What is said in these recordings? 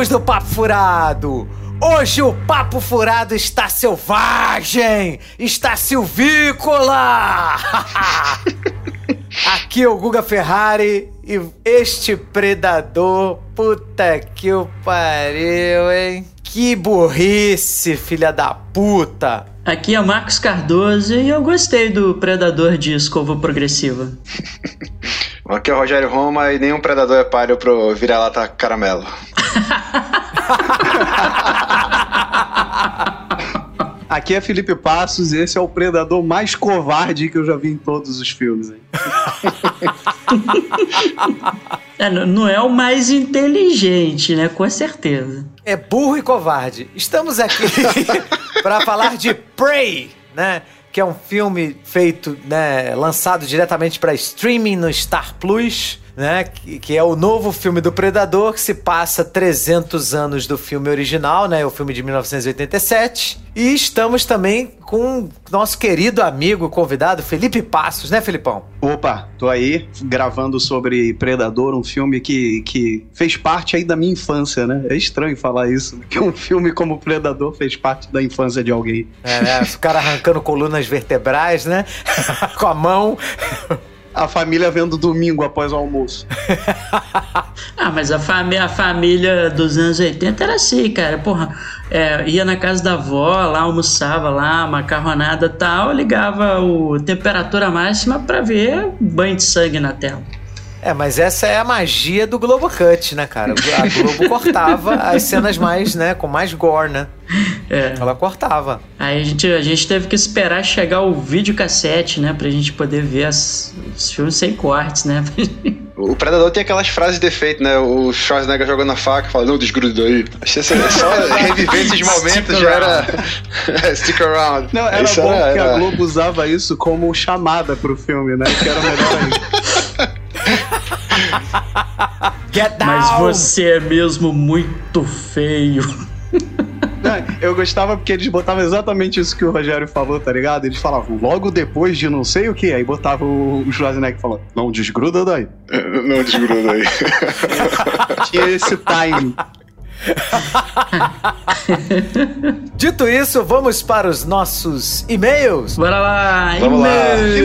amigos do Papo Furado! Hoje o Papo Furado está selvagem! Está silvícola! Aqui é o Guga Ferrari e este predador, puta que o pariu, hein? Que burrice, filha da puta! Aqui é Marcos Cardoso e eu gostei do predador de escova progressiva. Aqui é o Rogério Roma e nenhum predador é páreo pro vira-lata caramelo. Aqui é Felipe Passos e esse é o predador mais covarde que eu já vi em todos os filmes. é, não é o mais inteligente, né? Com certeza. É burro e covarde. Estamos aqui para falar de Prey, né? Que é um filme feito, né, lançado diretamente para streaming no Star Plus né? Que, que, é o novo filme do Predador, que se passa 300 anos do filme original, né? O filme de 1987. E estamos também com nosso querido amigo convidado, Felipe Passos, né, Felipão? Opa, tô aí gravando sobre Predador, um filme que, que fez parte aí da minha infância, né? É estranho falar isso, que um filme como Predador fez parte da infância de alguém. É, né? O cara arrancando colunas vertebrais, né? com a mão a família vendo domingo após o almoço. ah, mas a, fami a família dos anos 80 era assim, cara. Porra, é, ia na casa da avó, lá almoçava lá, macarronada tal, ligava o temperatura máxima para ver banho de sangue na tela. É, mas essa é a magia do Globo Cut, né, cara? A Globo cortava as cenas mais, né, com mais gore, né? É. Ela cortava. Aí a gente, a gente teve que esperar chegar o videocassete, né, pra gente poder ver as, os filmes sem cortes, né? O Predador tem aquelas frases de efeito, né? O Schwarzenegger jogando a faca, falando, não desgruda aí. Achei só reviver esses momentos já era. Stick around. Não, era isso bom era, que era... a Globo usava isso como chamada pro filme, né? Que era melhor ainda. Get down. Mas você é mesmo muito feio. Eu gostava porque eles botavam exatamente isso que o Rogério falou, tá ligado? Eles falavam logo depois de não sei o que, aí botava o Schwarzenegger falando, não desgruda daí. Não desgruda daí. Tinha esse time. Dito isso, vamos para os nossos e-mails. Bora lá, e-mails.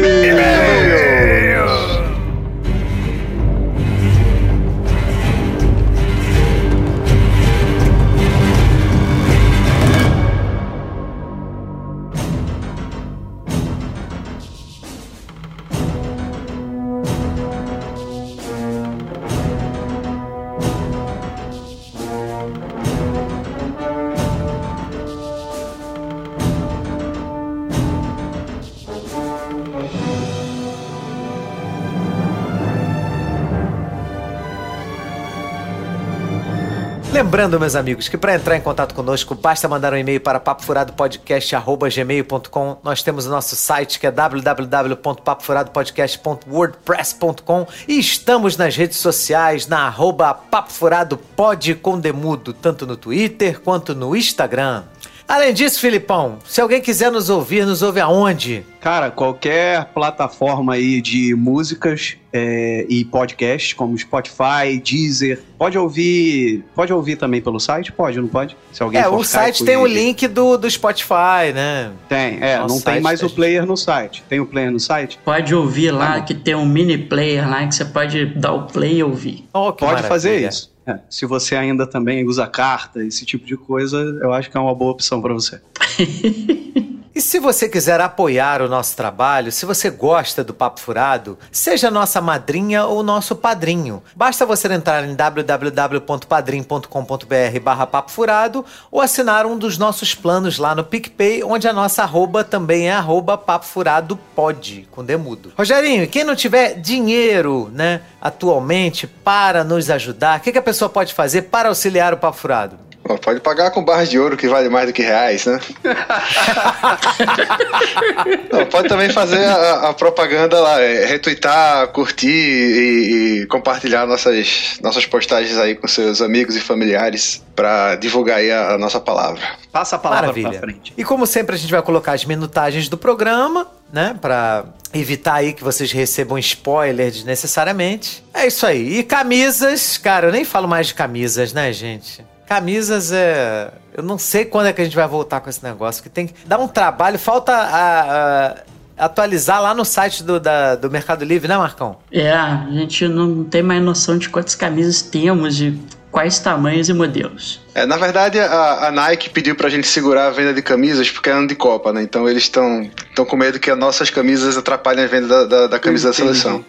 Lembrando, meus amigos, que para entrar em contato conosco, basta mandar um e-mail para papofuradopodcast.gmail.com. Nós temos o nosso site que é www.papofuradopodcast.wordpress.com e estamos nas redes sociais na arroba papofuradopod com demudo, tanto no Twitter quanto no Instagram. Além disso, Filipão, se alguém quiser nos ouvir, nos ouve aonde? Cara, qualquer plataforma aí de músicas é, e podcasts, como Spotify, Deezer, pode ouvir. Pode ouvir também pelo site? Pode, não pode? Se alguém é, o site tem o link do, do Spotify, né? Tem, é, Nosso não tem mais o player no site. Tem o player no site? Pode ouvir lá, ah, que tem um mini player lá que você pode dar o play e ouvir. Oh, pode maravilha. fazer isso. É, se você ainda também usa carta, esse tipo de coisa, eu acho que é uma boa opção para você. E se você quiser apoiar o nosso trabalho, se você gosta do Papo Furado, seja nossa madrinha ou nosso padrinho. Basta você entrar em www.padrim.com.br barra Papo Furado ou assinar um dos nossos planos lá no PicPay, onde a nossa arroba também é arroba Papo Furado Pod, com demudo. Rogerinho, quem não tiver dinheiro, né, atualmente, para nos ajudar, o que, que a pessoa pode fazer para auxiliar o Papo Furado? Pode pagar com barras de ouro que vale mais do que reais, né? Não, pode também fazer a, a propaganda lá, é, retweetar, curtir e, e, compartilhar nossas, nossas postagens aí com seus amigos e familiares para divulgar aí a, a, nossa palavra. Passa a palavra Maravilha. pra frente. E como sempre a gente vai colocar as minutagens do programa, né, para evitar aí que vocês recebam spoiler desnecessariamente. É isso aí. E camisas, cara, eu nem falo mais de camisas, né, gente? Camisas é. Eu não sei quando é que a gente vai voltar com esse negócio, que tem que dar um trabalho, falta a, a atualizar lá no site do, da, do Mercado Livre, né, Marcão? É, a gente não tem mais noção de quantas camisas temos, de quais tamanhos e modelos. É, na verdade, a, a, Nike pediu pra gente segurar a venda de camisas porque é ano de Copa, né? Então eles estão com medo que as nossas camisas atrapalhem a venda da, da, da camisa Entendi. da seleção.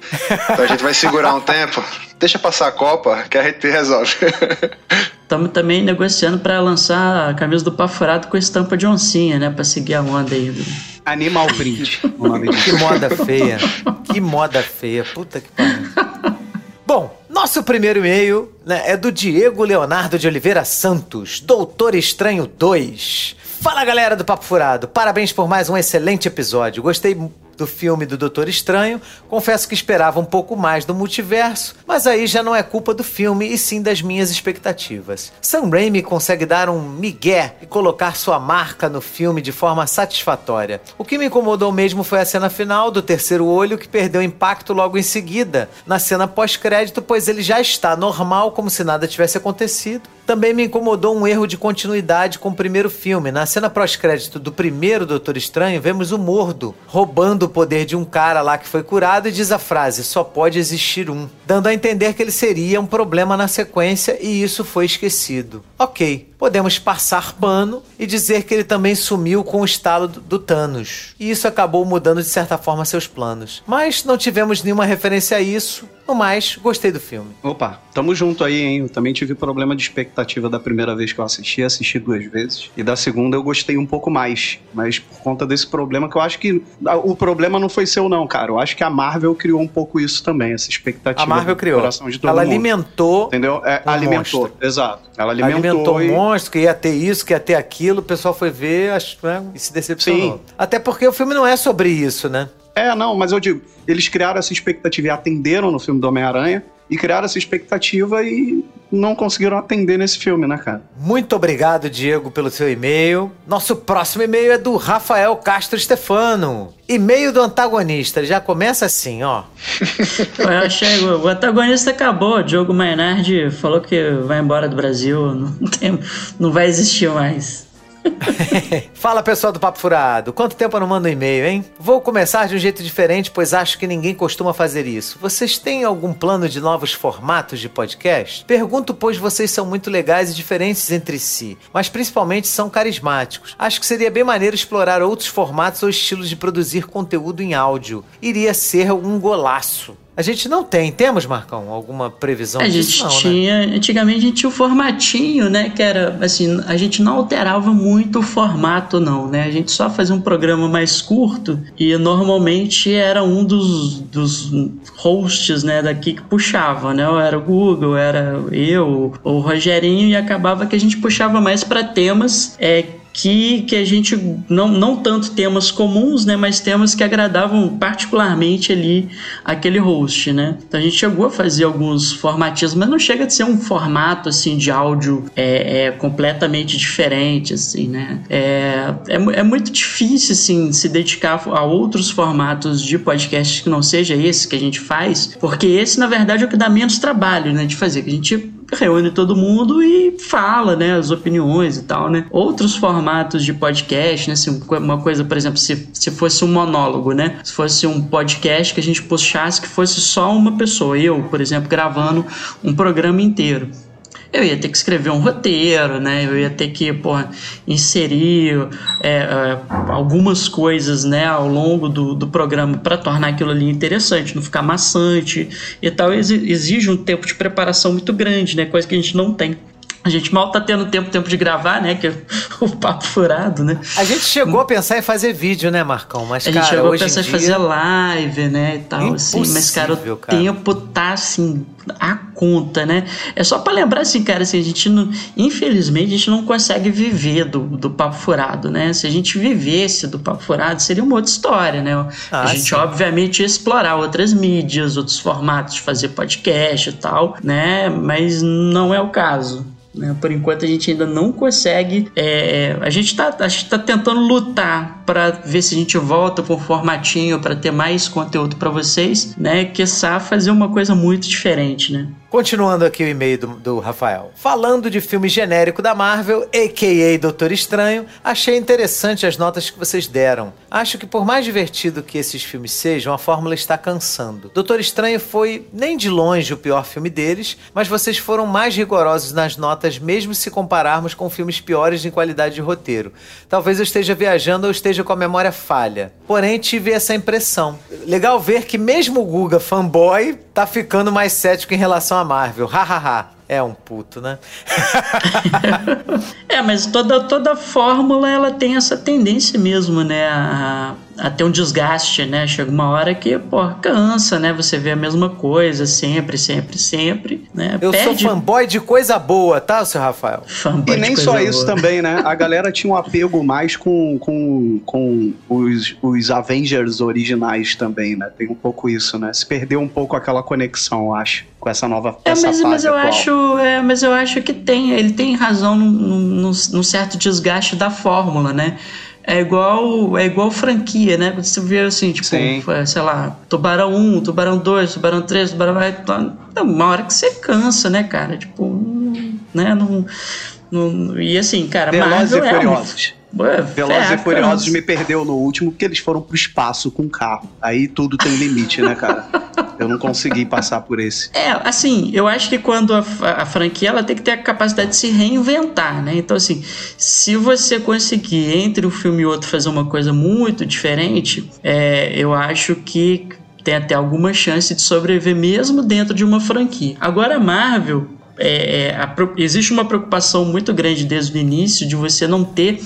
Então a gente vai segurar um tempo. Deixa passar a Copa que a gente resolve. Estamos também negociando para lançar a camisa do Pafurado com estampa de oncinha, né? Pra seguir a onda aí. Animal Print. que moda feia. Que moda feia. Puta que pariu. Bom, nosso primeiro e-mail né, é do Diego Leonardo de Oliveira Santos, Doutor Estranho 2. Fala galera do Papo Furado, parabéns por mais um excelente episódio. Gostei do filme do Doutor Estranho, confesso que esperava um pouco mais do multiverso, mas aí já não é culpa do filme e sim das minhas expectativas. Sam Raimi consegue dar um migué e colocar sua marca no filme de forma satisfatória. O que me incomodou mesmo foi a cena final do terceiro olho que perdeu impacto logo em seguida, na cena pós-crédito, pois ele já está normal como se nada tivesse acontecido. Também me incomodou um erro de continuidade com o primeiro filme. Na cena pós-crédito do primeiro Doutor Estranho, vemos o Mordo roubando o poder de um cara lá que foi curado e diz a frase: só pode existir um, dando a entender que ele seria um problema na sequência e isso foi esquecido. Ok, podemos passar pano e dizer que ele também sumiu com o estalo do Thanos. E isso acabou mudando de certa forma seus planos. Mas não tivemos nenhuma referência a isso. No mais, gostei do filme. Opa, tamo junto aí, hein? Eu também tive problema de expectativa da primeira vez que eu assisti, assisti duas vezes. E da segunda eu gostei um pouco mais. Mas por conta desse problema que eu acho que. O problema não foi seu, não, cara. Eu acho que a Marvel criou um pouco isso também, essa expectativa. A Marvel criou. Ela mundo. alimentou. Entendeu? É, um alimentou, monstro. exato. Ela alimentou. Alimentou e... monstro, que ia ter isso, que ia ter aquilo. O pessoal foi ver acho, né, e se decepcionou. Sim. Até porque o filme não é sobre isso, né? É, não, mas eu digo, eles criaram essa expectativa e atenderam no filme do Homem-Aranha e criaram essa expectativa e não conseguiram atender nesse filme, né, cara? Muito obrigado, Diego, pelo seu e-mail. Nosso próximo e-mail é do Rafael Castro Stefano. E-mail do antagonista. Já começa assim, ó. Eu achei, o antagonista acabou. O Diogo Maynard falou que vai embora do Brasil. Não, tem, não vai existir mais. Fala pessoal do Papo Furado, quanto tempo eu não mando um e-mail, hein? Vou começar de um jeito diferente, pois acho que ninguém costuma fazer isso. Vocês têm algum plano de novos formatos de podcast? Pergunto, pois vocês são muito legais e diferentes entre si, mas principalmente são carismáticos. Acho que seria bem maneiro explorar outros formatos ou estilos de produzir conteúdo em áudio. Iria ser um golaço. A gente não tem. Temos, Marcão, alguma previsão a disso? Gente não, né? tinha. Né? Antigamente a gente tinha o formatinho, né? Que era assim, a gente não alterava muito o formato, não, né? A gente só fazia um programa mais curto e normalmente era um dos, dos hosts, né, daqui que puxava, né? Ou era o Google, era eu, ou o Rogerinho, e acabava que a gente puxava mais para temas é, que, que a gente não, não tanto temas comuns, né, mas temas que agradavam particularmente ali aquele host, né? Então a gente chegou a fazer alguns formatinhos, mas não chega a ser um formato assim de áudio é, é completamente diferente, assim, né? É, é, é, muito difícil assim se dedicar a outros formatos de podcast que não seja esse que a gente faz, porque esse na verdade é o que dá menos trabalho, né, de fazer, que a gente reúne todo mundo e fala, né, as opiniões e tal, né? Outros formatos de podcast, né, assim, uma coisa, por exemplo, se, se fosse um monólogo, né? Se fosse um podcast que a gente puxasse que fosse só uma pessoa, eu, por exemplo, gravando um programa inteiro eu ia ter que escrever um roteiro, né? Eu ia ter que, porra, inserir é, é, algumas coisas, né, ao longo do, do programa para tornar aquilo ali interessante, não ficar maçante e tal. Exige um tempo de preparação muito grande, né? Coisa que a gente não tem. A gente mal tá tendo tempo, tempo de gravar, né? Que é o papo furado, né? A gente chegou a pensar em fazer vídeo, né, Marcão? Mas, a cara, gente chegou a pensar em dia... fazer live, né? E tal, assim. Mas, cara, o cara. tempo tá assim, a conta, né? É só para lembrar, assim, cara, assim, a gente não. Infelizmente, a gente não consegue viver do, do papo furado, né? Se a gente vivesse do papo furado, seria uma outra história, né? Ah, a gente, sim. obviamente, ia explorar outras mídias, outros formatos de fazer podcast e tal, né? Mas não é o caso. Né? Por enquanto a gente ainda não consegue. é, a gente está tá tentando lutar para ver se a gente volta com um formatinho para ter mais conteúdo para vocês, né? Que fazer uma coisa muito diferente, né? Continuando aqui o e-mail do, do Rafael. Falando de filme genérico da Marvel, a.k.a. Doutor Estranho, achei interessante as notas que vocês deram. Acho que por mais divertido que esses filmes sejam, a fórmula está cansando. Doutor Estranho foi nem de longe o pior filme deles, mas vocês foram mais rigorosos nas notas mesmo se compararmos com filmes piores em qualidade de roteiro. Talvez eu esteja viajando ou esteja com a memória falha. Porém, tive essa impressão. Legal ver que mesmo o Guga fanboy tá ficando mais cético em relação a Marvel. Hahaha. É um puto, né? é, mas toda, toda fórmula ela tem essa tendência mesmo, né? A, a ter um desgaste, né? Chega uma hora que, pô, cansa, né? Você vê a mesma coisa sempre, sempre, sempre, né? Eu Perde... sou fanboy de coisa boa, tá, seu Rafael? Fanboy E nem de só coisa isso boa. também, né? A galera tinha um apego mais com, com, com os, os Avengers originais também, né? Tem um pouco isso, né? Se perdeu um pouco aquela conexão, eu acho, com essa nova É, essa mas, fase mas eu atual. acho, é, mas eu acho que tem, ele tem razão num, num, num certo desgaste da fórmula, né? É igual, é igual franquia, né? Quando você vê assim, tipo, Sim. sei lá, Tubarão 1, Tubarão 2, Tubarão 3, Tubarão. Então, uma hora que você cansa, né, cara? Tipo, né? Não, não, e assim, cara, Velozes Marvel e é Furiosos. Velozes e Furiosos me perdeu no último porque eles foram pro espaço com carro. Aí tudo tem limite, né, cara? Eu não consegui passar por esse. É, assim, eu acho que quando a, a franquia ela tem que ter a capacidade de se reinventar, né? Então, assim, se você conseguir entre um filme e outro fazer uma coisa muito diferente, é, eu acho que tem até alguma chance de sobreviver mesmo dentro de uma franquia. Agora, a Marvel. É, a existe uma preocupação muito grande desde o início de você não ter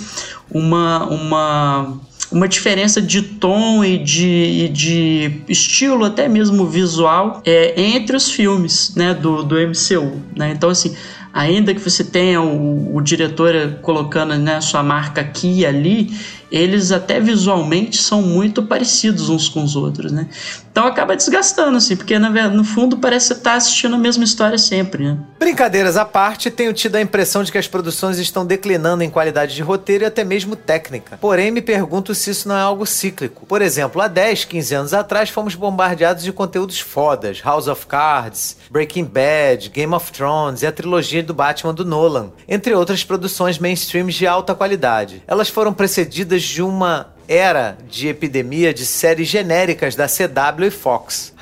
uma, uma uma diferença de tom e de, e de estilo, até mesmo visual, é, entre os filmes né, do, do MCU. Né? Então, assim, ainda que você tenha o, o diretor colocando né, sua marca aqui e ali, eles até visualmente são muito parecidos uns com os outros, né? Então acaba desgastando, assim, porque no fundo parece tá assistindo a mesma história sempre, né? Brincadeiras à parte, tenho tido a impressão de que as produções estão declinando em qualidade de roteiro e até mesmo técnica. Porém, me pergunto se isso não é algo cíclico. Por exemplo, há 10, 15 anos atrás fomos bombardeados de conteúdos fodas: House of Cards, Breaking Bad, Game of Thrones e a trilogia do Batman do Nolan, entre outras produções mainstreams de alta qualidade. Elas foram precedidas de uma era de epidemia de séries genéricas da CW e Fox.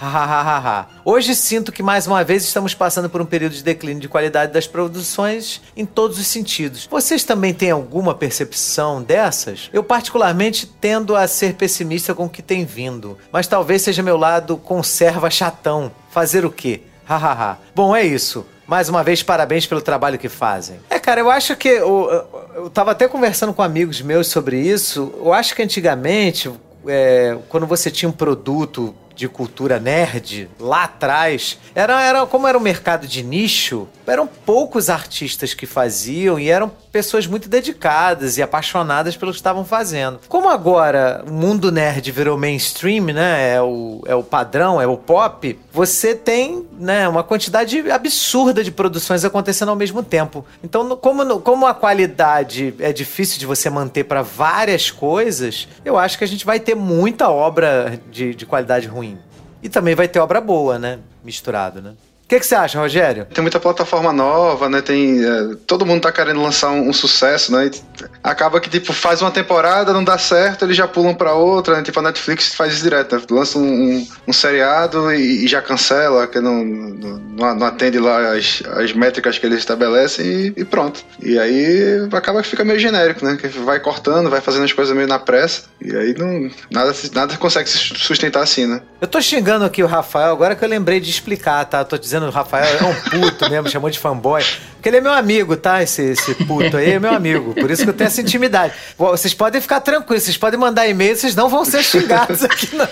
Hoje sinto que mais uma vez estamos passando por um período de declínio de qualidade das produções em todos os sentidos. Vocês também têm alguma percepção dessas? Eu particularmente tendo a ser pessimista com o que tem vindo, mas talvez seja meu lado conserva chatão. Fazer o quê? Hahaha. Bom, é isso. Mais uma vez, parabéns pelo trabalho que fazem. É, cara, eu acho que. Eu, eu, tava até conversando com amigos meus sobre isso. Eu acho que antigamente, é, quando você tinha um produto de cultura nerd lá atrás, era, era como era um mercado de nicho, eram poucos artistas que faziam e eram pessoas muito dedicadas e apaixonadas pelo que estavam fazendo. Como agora o mundo nerd virou mainstream, né? É o, é o padrão, é o pop, você tem né, uma quantidade absurda de produções acontecendo ao mesmo tempo. Então, como, como a qualidade é difícil de você manter para várias coisas, eu acho que a gente vai ter muita obra de, de qualidade ruim. E também vai ter obra boa, né? Misturado, né? O que, que você acha, Rogério? Tem muita plataforma nova, né? Tem. é, todo mundo tá querendo lançar um, um sucesso, né? E acaba que, tipo, faz uma temporada, não dá certo, eles já pulam pra outra, né? Tipo, a Netflix faz isso direto, né? Lança um, um- um seriado e, e já cancela, que não, não, não atende lá as, as métricas que eles estabelecem e, e pronto. E aí acaba que fica meio genérico, né? Que vai cortando, vai fazendo as coisas meio na pressa, e aí não, nada, nada consegue se sustentar assim, né? Eu tô xingando aqui o Rafael agora que eu lembrei de explicar, tá? Eu tô dizendo dizendo o Rafael é um puto mesmo, chamou de fanboy. Porque ele é meu amigo, tá? Esse, esse puto aí é meu amigo. Por isso que eu tenho essa intimidade. Vocês podem ficar tranquilos, vocês podem mandar e-mail, vocês não vão ser xingados aqui, não.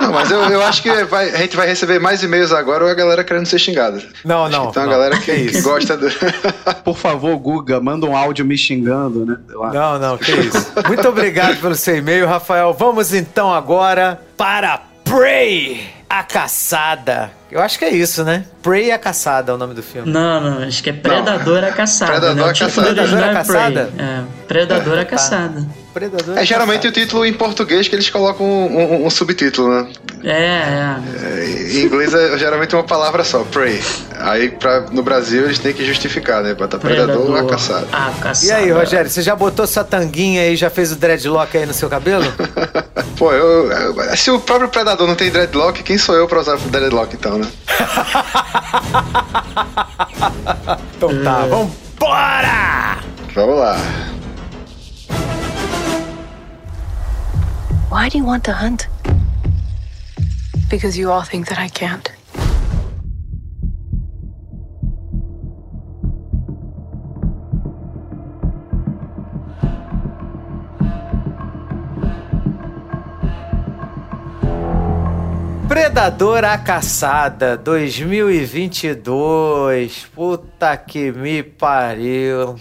Não, mas eu, eu acho que vai, a gente vai receber mais e-mails agora ou a galera querendo ser xingada. Não, acho não. Então não. a galera que, que gosta do. Por favor, Guga, manda um áudio me xingando, né? Não, não, que isso. Muito obrigado pelo seu e-mail, Rafael. Vamos então agora para Prey, a caçada. Eu acho que é isso, né? Prey a caçada é o nome do filme. Não, não, acho que é Predador a caçada. Predador né? a O título caçada. Predador a é caçada? Prey. É, Predador a Tá. caçada. Predador É a geralmente caçada. o título em português que eles colocam um, um- um subtítulo, né? É, é. É, Em inglês é geralmente uma palavra só, prey. Aí pra, no Brasil eles têm que justificar, né? Bota predador, a caçada. A caçada. E aí, Rogério, você já botou sua tanguinha aí, já fez o dreadlock aí no seu cabelo? Pô, eu, eu- se o próprio predador não tem dreadlock, quem sou eu pra usar dreadlock então, né? Então tá, vambora! Vamos lá. Why do you want to hunt? Because you all think that I can't. Predador a Caçada 2022. Puta que me pariu.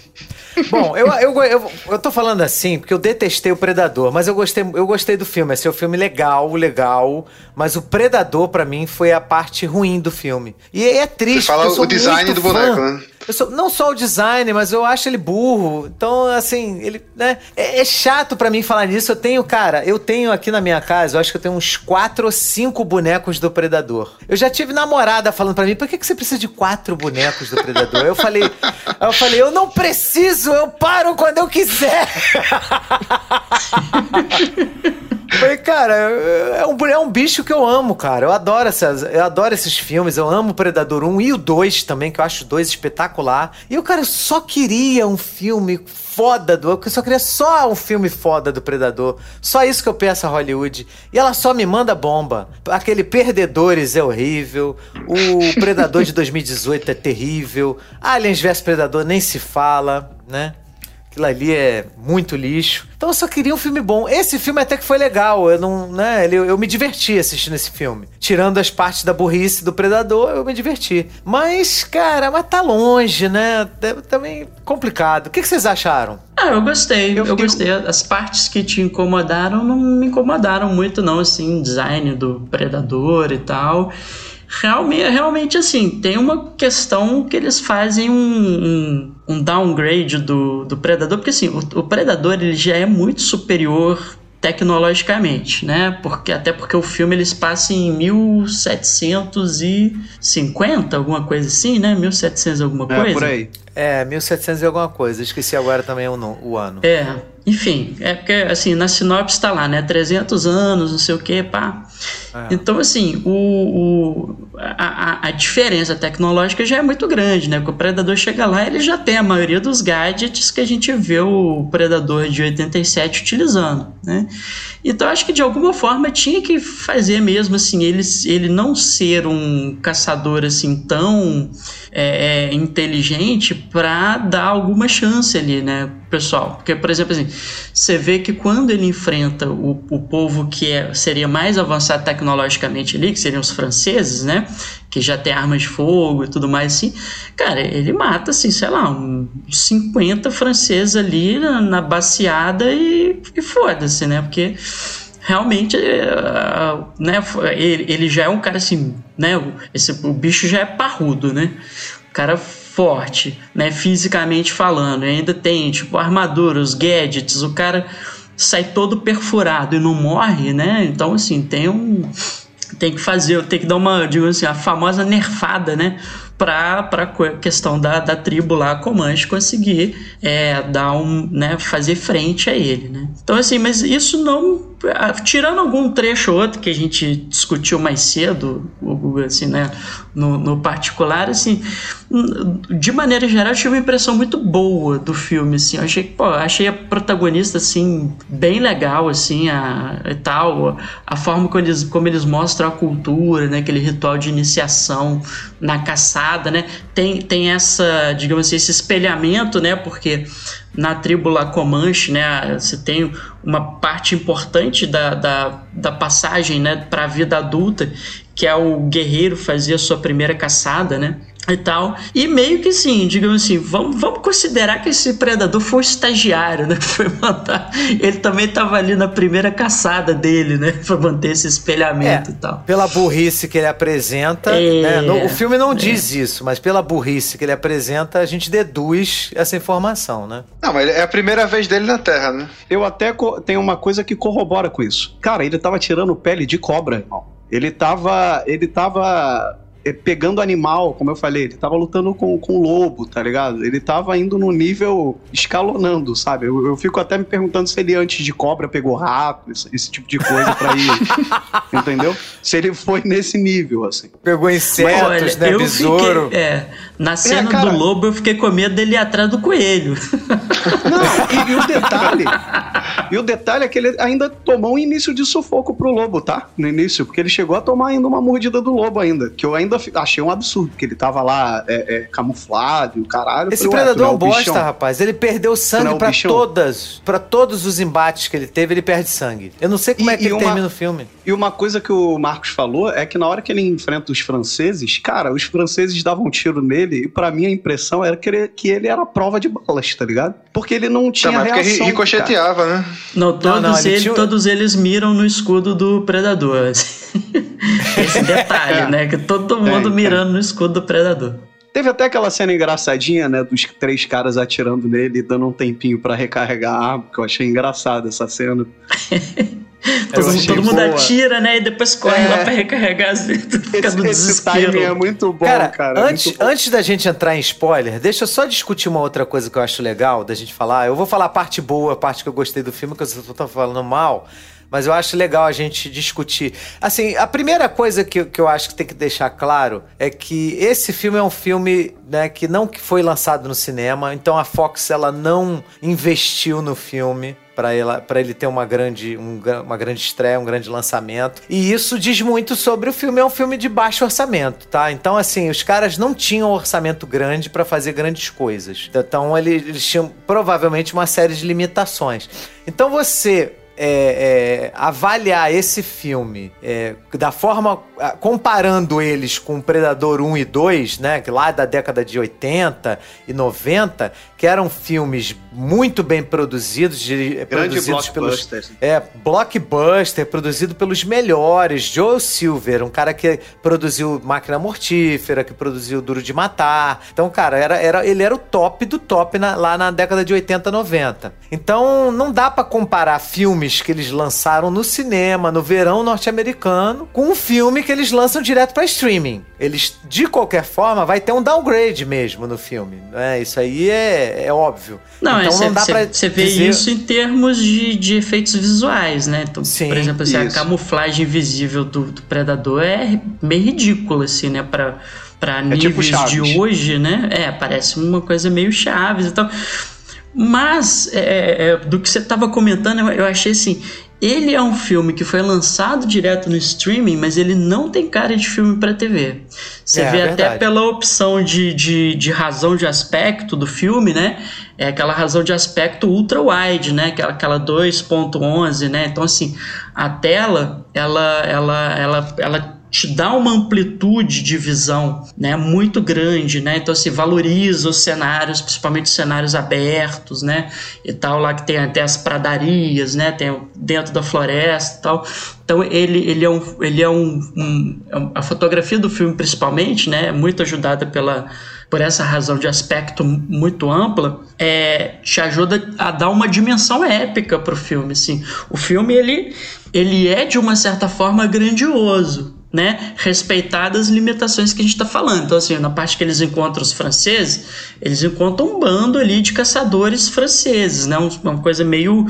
Bom, eu, eu, eu, eu tô falando assim porque eu detestei o Predador, mas eu gostei, eu gostei do filme. Esse é um filme legal, legal, mas o Predador pra mim foi a parte ruim do filme. E é triste. Você fala o design do boneco, fã. né? Sou, não só o design, mas eu acho ele burro. Então, assim, ele, né? É, é chato pra mim falar nisso. Eu tenho, cara, eu tenho aqui na minha casa, eu acho que eu tenho uns quatro ou cinco bonecos do Predador. Eu já tive namorada falando pra mim, por que, que você precisa de quatro bonecos do Predador? Eu falei, eu falei, eu não preciso, eu paro quando eu quiser. Falei, cara, é um, é um bicho que eu amo, cara. Eu adoro, essas, eu adoro esses filmes. Eu amo o Predador 1 e o 2 também, que eu acho o 2 espetacular. E eu, cara, só queria um filme foda do. Eu só queria só um filme foda do Predador. Só isso que eu peço a Hollywood. E ela só me manda bomba. Aquele Perdedores é horrível. O Predador de 2018 é terrível. Aliens vs Predador nem se fala, né? Aquilo ali é muito lixo. Então eu só queria um filme bom. Esse filme até que foi legal. Eu não, né? ele- Eu, me diverti assistindo esse filme. Tirando as partes da burrice do Predador, eu me diverti. Mas, cara, mas tá longe, né? Tá- Também complicado. O que, que vocês acharam? Ah, eu gostei, eu, fiquei- gostei. As partes que te incomodaram não me incomodaram muito, não, assim, design do Predador e tal. Realmente, realmente assim, tem uma questão que eles fazem um, um, um downgrade do, do Predador, porque assim, o, o Predador ele já é muito superior tecnologicamente, né? Porque até porque o filme eles passam em 1750, alguma coisa assim, né? 1700 alguma É, coisa. por aí. É, 1700 e alguma coisa. Esqueci agora também o, o ano. É, enfim, é porque assim, na sinopse tá lá, né? 300 anos, não sei o que, pá. Então, assim, o, o- a, a- a diferença tecnológica já é muito grande, né? Porque o Predador chega lá ele já tem a maioria dos gadgets que a gente vê o Predador de 87 utilizando, né? Então, acho que de alguma forma tinha que fazer mesmo, assim, ele, ele não ser um caçador, assim, tão é, é, inteligente para dar alguma chance ali, né, pessoal? Porque, por exemplo, assim, você vê que quando ele enfrenta o, o povo que é, seria mais avançado tecnologicamente ali, que seriam os franceses, né, que já tem armas de fogo e tudo mais assim, cara, ele mata, assim, sei lá, uns 50 franceses ali na, na baseada e, e foda-se, né, porque realmente é, né, ele, já é um cara assim, né, esse, o bicho já é parrudo, né, o cara forte, né, fisicamente falando, e ainda tem, tipo, armadura, os gadgets, o cara sai todo perfurado e não morre, né, então, assim, tem um... Tem que fazer, tem que dar uma, digamos assim, a famosa nerfada, né? para a questão da, da tribo lá, Comanche, conseguir é, dar um, né, fazer frente a ele, né? Então, assim, mas isso não tirando algum trecho ou outro que a gente discutiu mais cedo, assim, né, no, no, particular, assim, de maneira geral, tive uma impressão muito boa do filme, assim, eu achei, pô, achei a protagonista, assim, bem legal, assim, a, tal, a forma como eles, como eles mostram a cultura, né, aquele ritual de iniciação na caçada, né, tem, tem essa, digamos assim, esse espelhamento, né, porque na tribo La Comanche, né, você tem uma parte importante da, da, da passagem né, para a vida adulta, que é o guerreiro fazer a sua primeira caçada, né? E tal. E meio que sim, digamos assim, vamos, vamos considerar que esse predador foi o estagiário, né? Que foi matar. Ele também estava ali na primeira caçada dele, né? Pra manter esse espelhamento é, e tal. Pela burrice que ele apresenta. É, né? no, o filme não é. diz isso, mas pela burrice que ele apresenta, a gente deduz essa informação, né? Não, mas é a primeira vez dele na Terra, né? Eu até tenho uma coisa que corrobora com isso. Cara, ele tava tirando pele de cobra, irmão. Ele tava. Ele tava pegando animal, como eu falei, ele tava lutando com, com o lobo, tá ligado? Ele tava indo no nível escalonando, sabe? Eu, eu fico até me perguntando se ele antes de cobra pegou rato, esse, esse tipo de coisa pra ir. entendeu? Se ele foi nesse nível, assim. Pegou insetos, Olha, né? Eu Besouro. Fiquei, é, na cena é, cara... do lobo eu fiquei com medo dele ir atrás do coelho. Não, e, e o detalhe. e o detalhe é que ele ainda tomou um início de sufoco pro lobo, tá? No início, porque ele chegou a tomar ainda uma mordida do lobo ainda. Que eu ainda achei um absurdo, porque ele tava lá é, é, camuflado e o caralho. Esse falei, predador é um bosta, bichão. rapaz. Ele perdeu sangue para todas, para todos os embates que ele teve, ele perde sangue. Eu não sei como e, é que ele uma, termina o filme. E uma coisa que o Marcos falou é que na hora que ele enfrenta os franceses, cara, os franceses davam um tiro nele e para mim a impressão era que ele, que ele era prova de balas, tá ligado? Porque ele não tinha tá, reação. Porque ricocheteava, né? Não, todos, não, não, ele, tinha... todos eles miram no escudo do predador. Esse detalhe, é. né? Que todo mundo mirando no escudo do predador. Teve até aquela cena engraçadinha, né? Dos três caras atirando nele e dando um tempinho para recarregar a arma, que eu achei engraçada essa cena. todo, todo mundo atira, né? E depois corre é. lá pra recarregar as fica esse, esse timing é muito bom, cara. cara é antes, antes da gente entrar em spoiler, deixa eu só discutir uma outra coisa que eu acho legal da gente falar. Eu vou falar a parte boa, a parte que eu gostei do filme, que eu só tô falando mal mas eu acho legal a gente discutir. Assim, a primeira coisa que, que eu acho que tem que deixar claro é que esse filme é um filme né, que não foi lançado no cinema, então a Fox ela não investiu no filme para ele ter uma grande, um, uma grande estreia, um grande lançamento. E isso diz muito sobre o filme. É um filme de baixo orçamento, tá? Então, assim, os caras não tinham orçamento grande para fazer grandes coisas. Então, eles, eles tinham provavelmente uma série de limitações. Então, você é, é, avaliar esse filme é, da forma. comparando eles com Predador 1 e 2, né? Lá da década de 80 e 90, que eram filmes muito bem produzidos, de, produzidos pelos. É, blockbuster, produzido pelos melhores. Joe Silver, um cara que produziu Máquina Mortífera, que produziu Duro de Matar. Então, cara, era, era, ele era o top do top na, lá na década de 80, 90. Então, não dá para comparar filmes filmes que eles lançaram no cinema, no verão norte-americano, com um filme que eles lançam direto para streaming. Eles, de qualquer forma, vai ter um downgrade mesmo no filme. Né? Isso aí é, é óbvio. Não, então, é, não dá pra Você vê dizer... isso em termos de, de efeitos visuais, né? Então, Sim, por exemplo, assim, a camuflagem visível do, do, Predador é meio ridícula, assim, né? Pra, pra é tipo níveis tipo de hoje, né? É, parece uma coisa meio Chaves e tal. Mas, é, é, é, do que você estava comentando, eu, achei assim: ele é um filme que foi lançado direto no streaming, mas ele não tem cara de filme para TV. Você é, vê é até pela opção de, de, de, razão de aspecto do filme, né? É aquela razão de aspecto ultra wide, né? Aquela, aquela 2.11, né? Então assim, a tela, ela, ela, ela, ela te dá uma amplitude de visão né, muito grande, né? Então, assim, valoriza os cenários, principalmente os cenários abertos, né? E tal, lá que tem até as pradarias, né? Tem dentro da floresta e tal. Então, ele, ele é, um, ele é um, um A fotografia do filme, principalmente, né? É muito ajudada pela por essa razão de aspecto muito ampla, é, te ajuda a dar uma dimensão épica para o filme. Assim. O filme ele, ele é de uma certa forma grandioso, né, respeitadas as limitações que a gente está falando. Então, assim, na parte que eles encontram os franceses, eles encontram um bando ali de caçadores franceses, né, uma coisa meio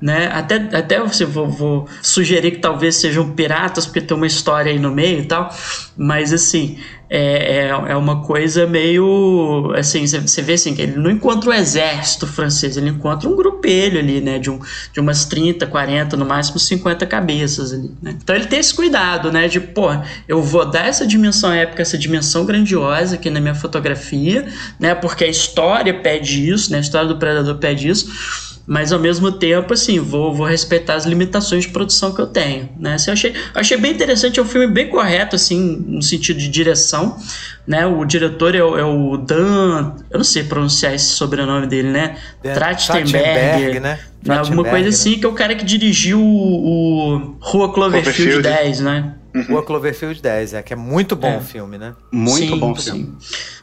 né? Até, até você vou, vou, sugerir que talvez sejam piratas, porque tem uma história aí no meio e tal, mas assim, é, é, é uma coisa meio assim, você vê assim, que ele não encontra o exército francês, ele encontra um grupelho ali, né? De, um, de umas 30, 40, no máximo 50 cabeças ali, né? Então ele tem esse cuidado, né? De, pô, eu vou dar essa dimensão épica, essa dimensão grandiosa aqui na minha fotografia, né? Porque a história pede isso, né? A história do Predador pede isso mas ao mesmo tempo, assim, vou, vou respeitar as limitações de produção que eu tenho, né? Assim, eu achei, achei bem interessante, é um filme bem correto, assim, no sentido de direção, né? O diretor é, é o Dan, eu não sei pronunciar esse sobrenome dele, né? Trachtenberg, né? né? Alguma coisa assim, né? que é o cara que dirigiu o, o Rua Cloverfield, Cloverfield 10, né? Uhum. Rua Cloverfield 10, é, que é muito bom é. o filme, né? Muito sim, bom sim. filme.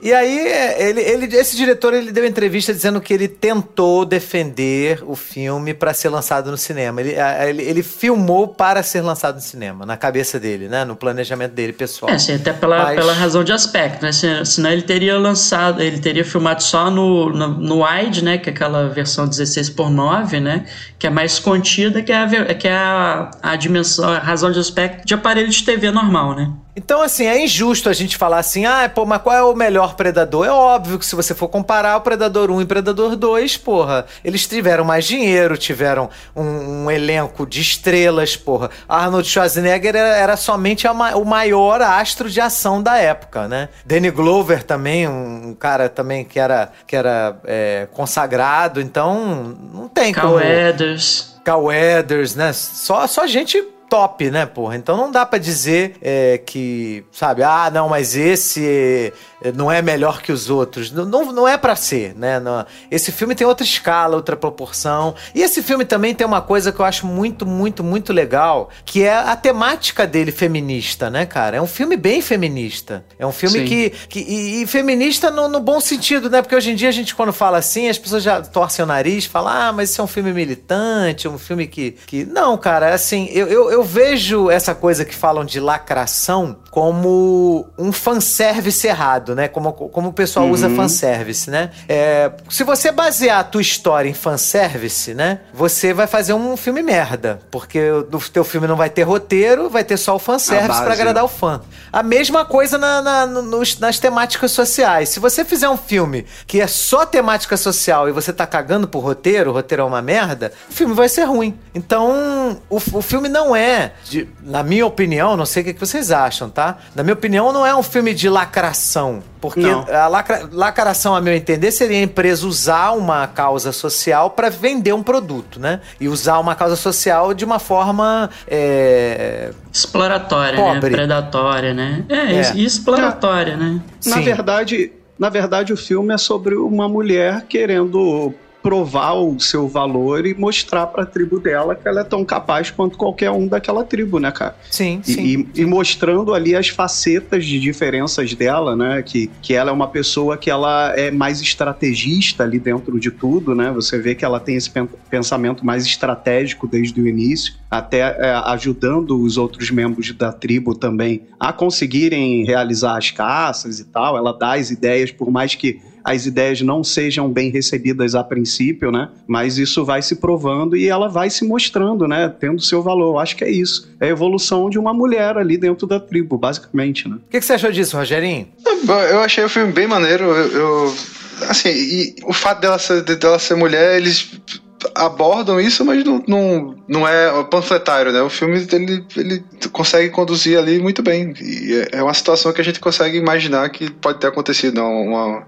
E aí, ele, ele, esse diretor ele deu entrevista dizendo que ele tentou defender o filme para ser lançado no cinema. Ele, ele, ele, filmou para ser lançado no cinema, na cabeça dele, né? No planejamento dele pessoal. É, sim, até pela, Mas... pela razão de aspecto, né? Senão ele teria lançado, ele teria filmado só no, no, no wide, né? Que é aquela versão 16 por 9 né? Que é mais contida, que é a, que é a, a dimensão, a razão de aspecto de aparelho de TV normal, né? Então, assim, é injusto a gente falar assim, ah, pô, mas qual é o melhor Predador? É óbvio que se você for comparar o Predador 1 e o Predador 2, porra, eles tiveram mais dinheiro, tiveram um, um elenco de estrelas, porra. Arnold Schwarzenegger era, era somente ma o maior astro de ação da época, né? Danny Glover também, um, um cara também que era, que era é, consagrado, então não tem Cal como... Eders. Cal Eders, né? Só, só gente top, né, porra? Então não dá para dizer é, que, sabe, ah, não, mas esse não é melhor que os outros. Não, não, não é para ser, né? Não, esse filme tem outra escala, outra proporção. E esse filme também tem uma coisa que eu acho muito, muito, muito legal, que é a temática dele feminista, né, cara? É um filme bem feminista. É um filme Sim. que. que e, e feminista no, no, bom sentido, né? Porque hoje em dia a gente, quando fala assim, as pessoas já torcem o nariz, falam, ah, mas isso é um filme militante, um filme que. que... Não, cara, assim, eu, eu, eu vejo essa coisa que falam de lacração como um fanservice errado, né? Como, como o pessoal uhum. usa fanservice, né? É, se você basear a tua história em fanservice, né? Você vai fazer um filme merda. Porque o teu filme não vai ter roteiro, vai ter só o fanservice para agradar o fã. A mesma coisa na, na nos, nas temáticas sociais. Se você fizer um filme que é só temática social e você tá cagando pro roteiro, o roteiro é uma merda, o filme vai ser ruim. Então, o, o filme não é, de, na minha opinião, não sei o que vocês acham, tá? Na minha opinião, não é um filme de lacração. Porque Não. a lacra, lacração, a meu entender, seria a empresa usar uma causa social para vender um produto, né? E usar uma causa social de uma forma. É... Exploratória, né? Pobre. né? Predatória, né? É, é. e exploratória, né? Na Sim. verdade. Na verdade, o filme é sobre uma mulher querendo provar o seu valor e mostrar para a tribo dela que ela é tão capaz quanto qualquer um daquela tribo, né, cara? Sim, e, sim. E, e, mostrando ali as facetas de diferenças dela, né? Que, que ela é uma pessoa que ela é mais estrategista ali dentro de tudo, né? Você vê que ela tem esse pensamento mais estratégico desde o início, até é, ajudando os outros membros da tribo também a conseguirem realizar as caças e tal. Ela dá as ideias, por mais que as ideias não sejam bem recebidas a princípio, né? Mas isso vai se provando e ela vai se mostrando, né? Tendo seu valor. Eu acho que é isso. É a evolução de uma mulher ali dentro da tribo, basicamente, né? O que, que, você achou disso, Rogerinho? Eu achei o filme bem maneiro. Eu, eu assim, e o fato dela ser, dela ser mulher, eles abordam isso, mas não, não, não é panfletário, né? O filme ele, ele consegue conduzir ali muito bem. E é uma situação que a gente consegue imaginar que pode ter acontecido. Não? Uma,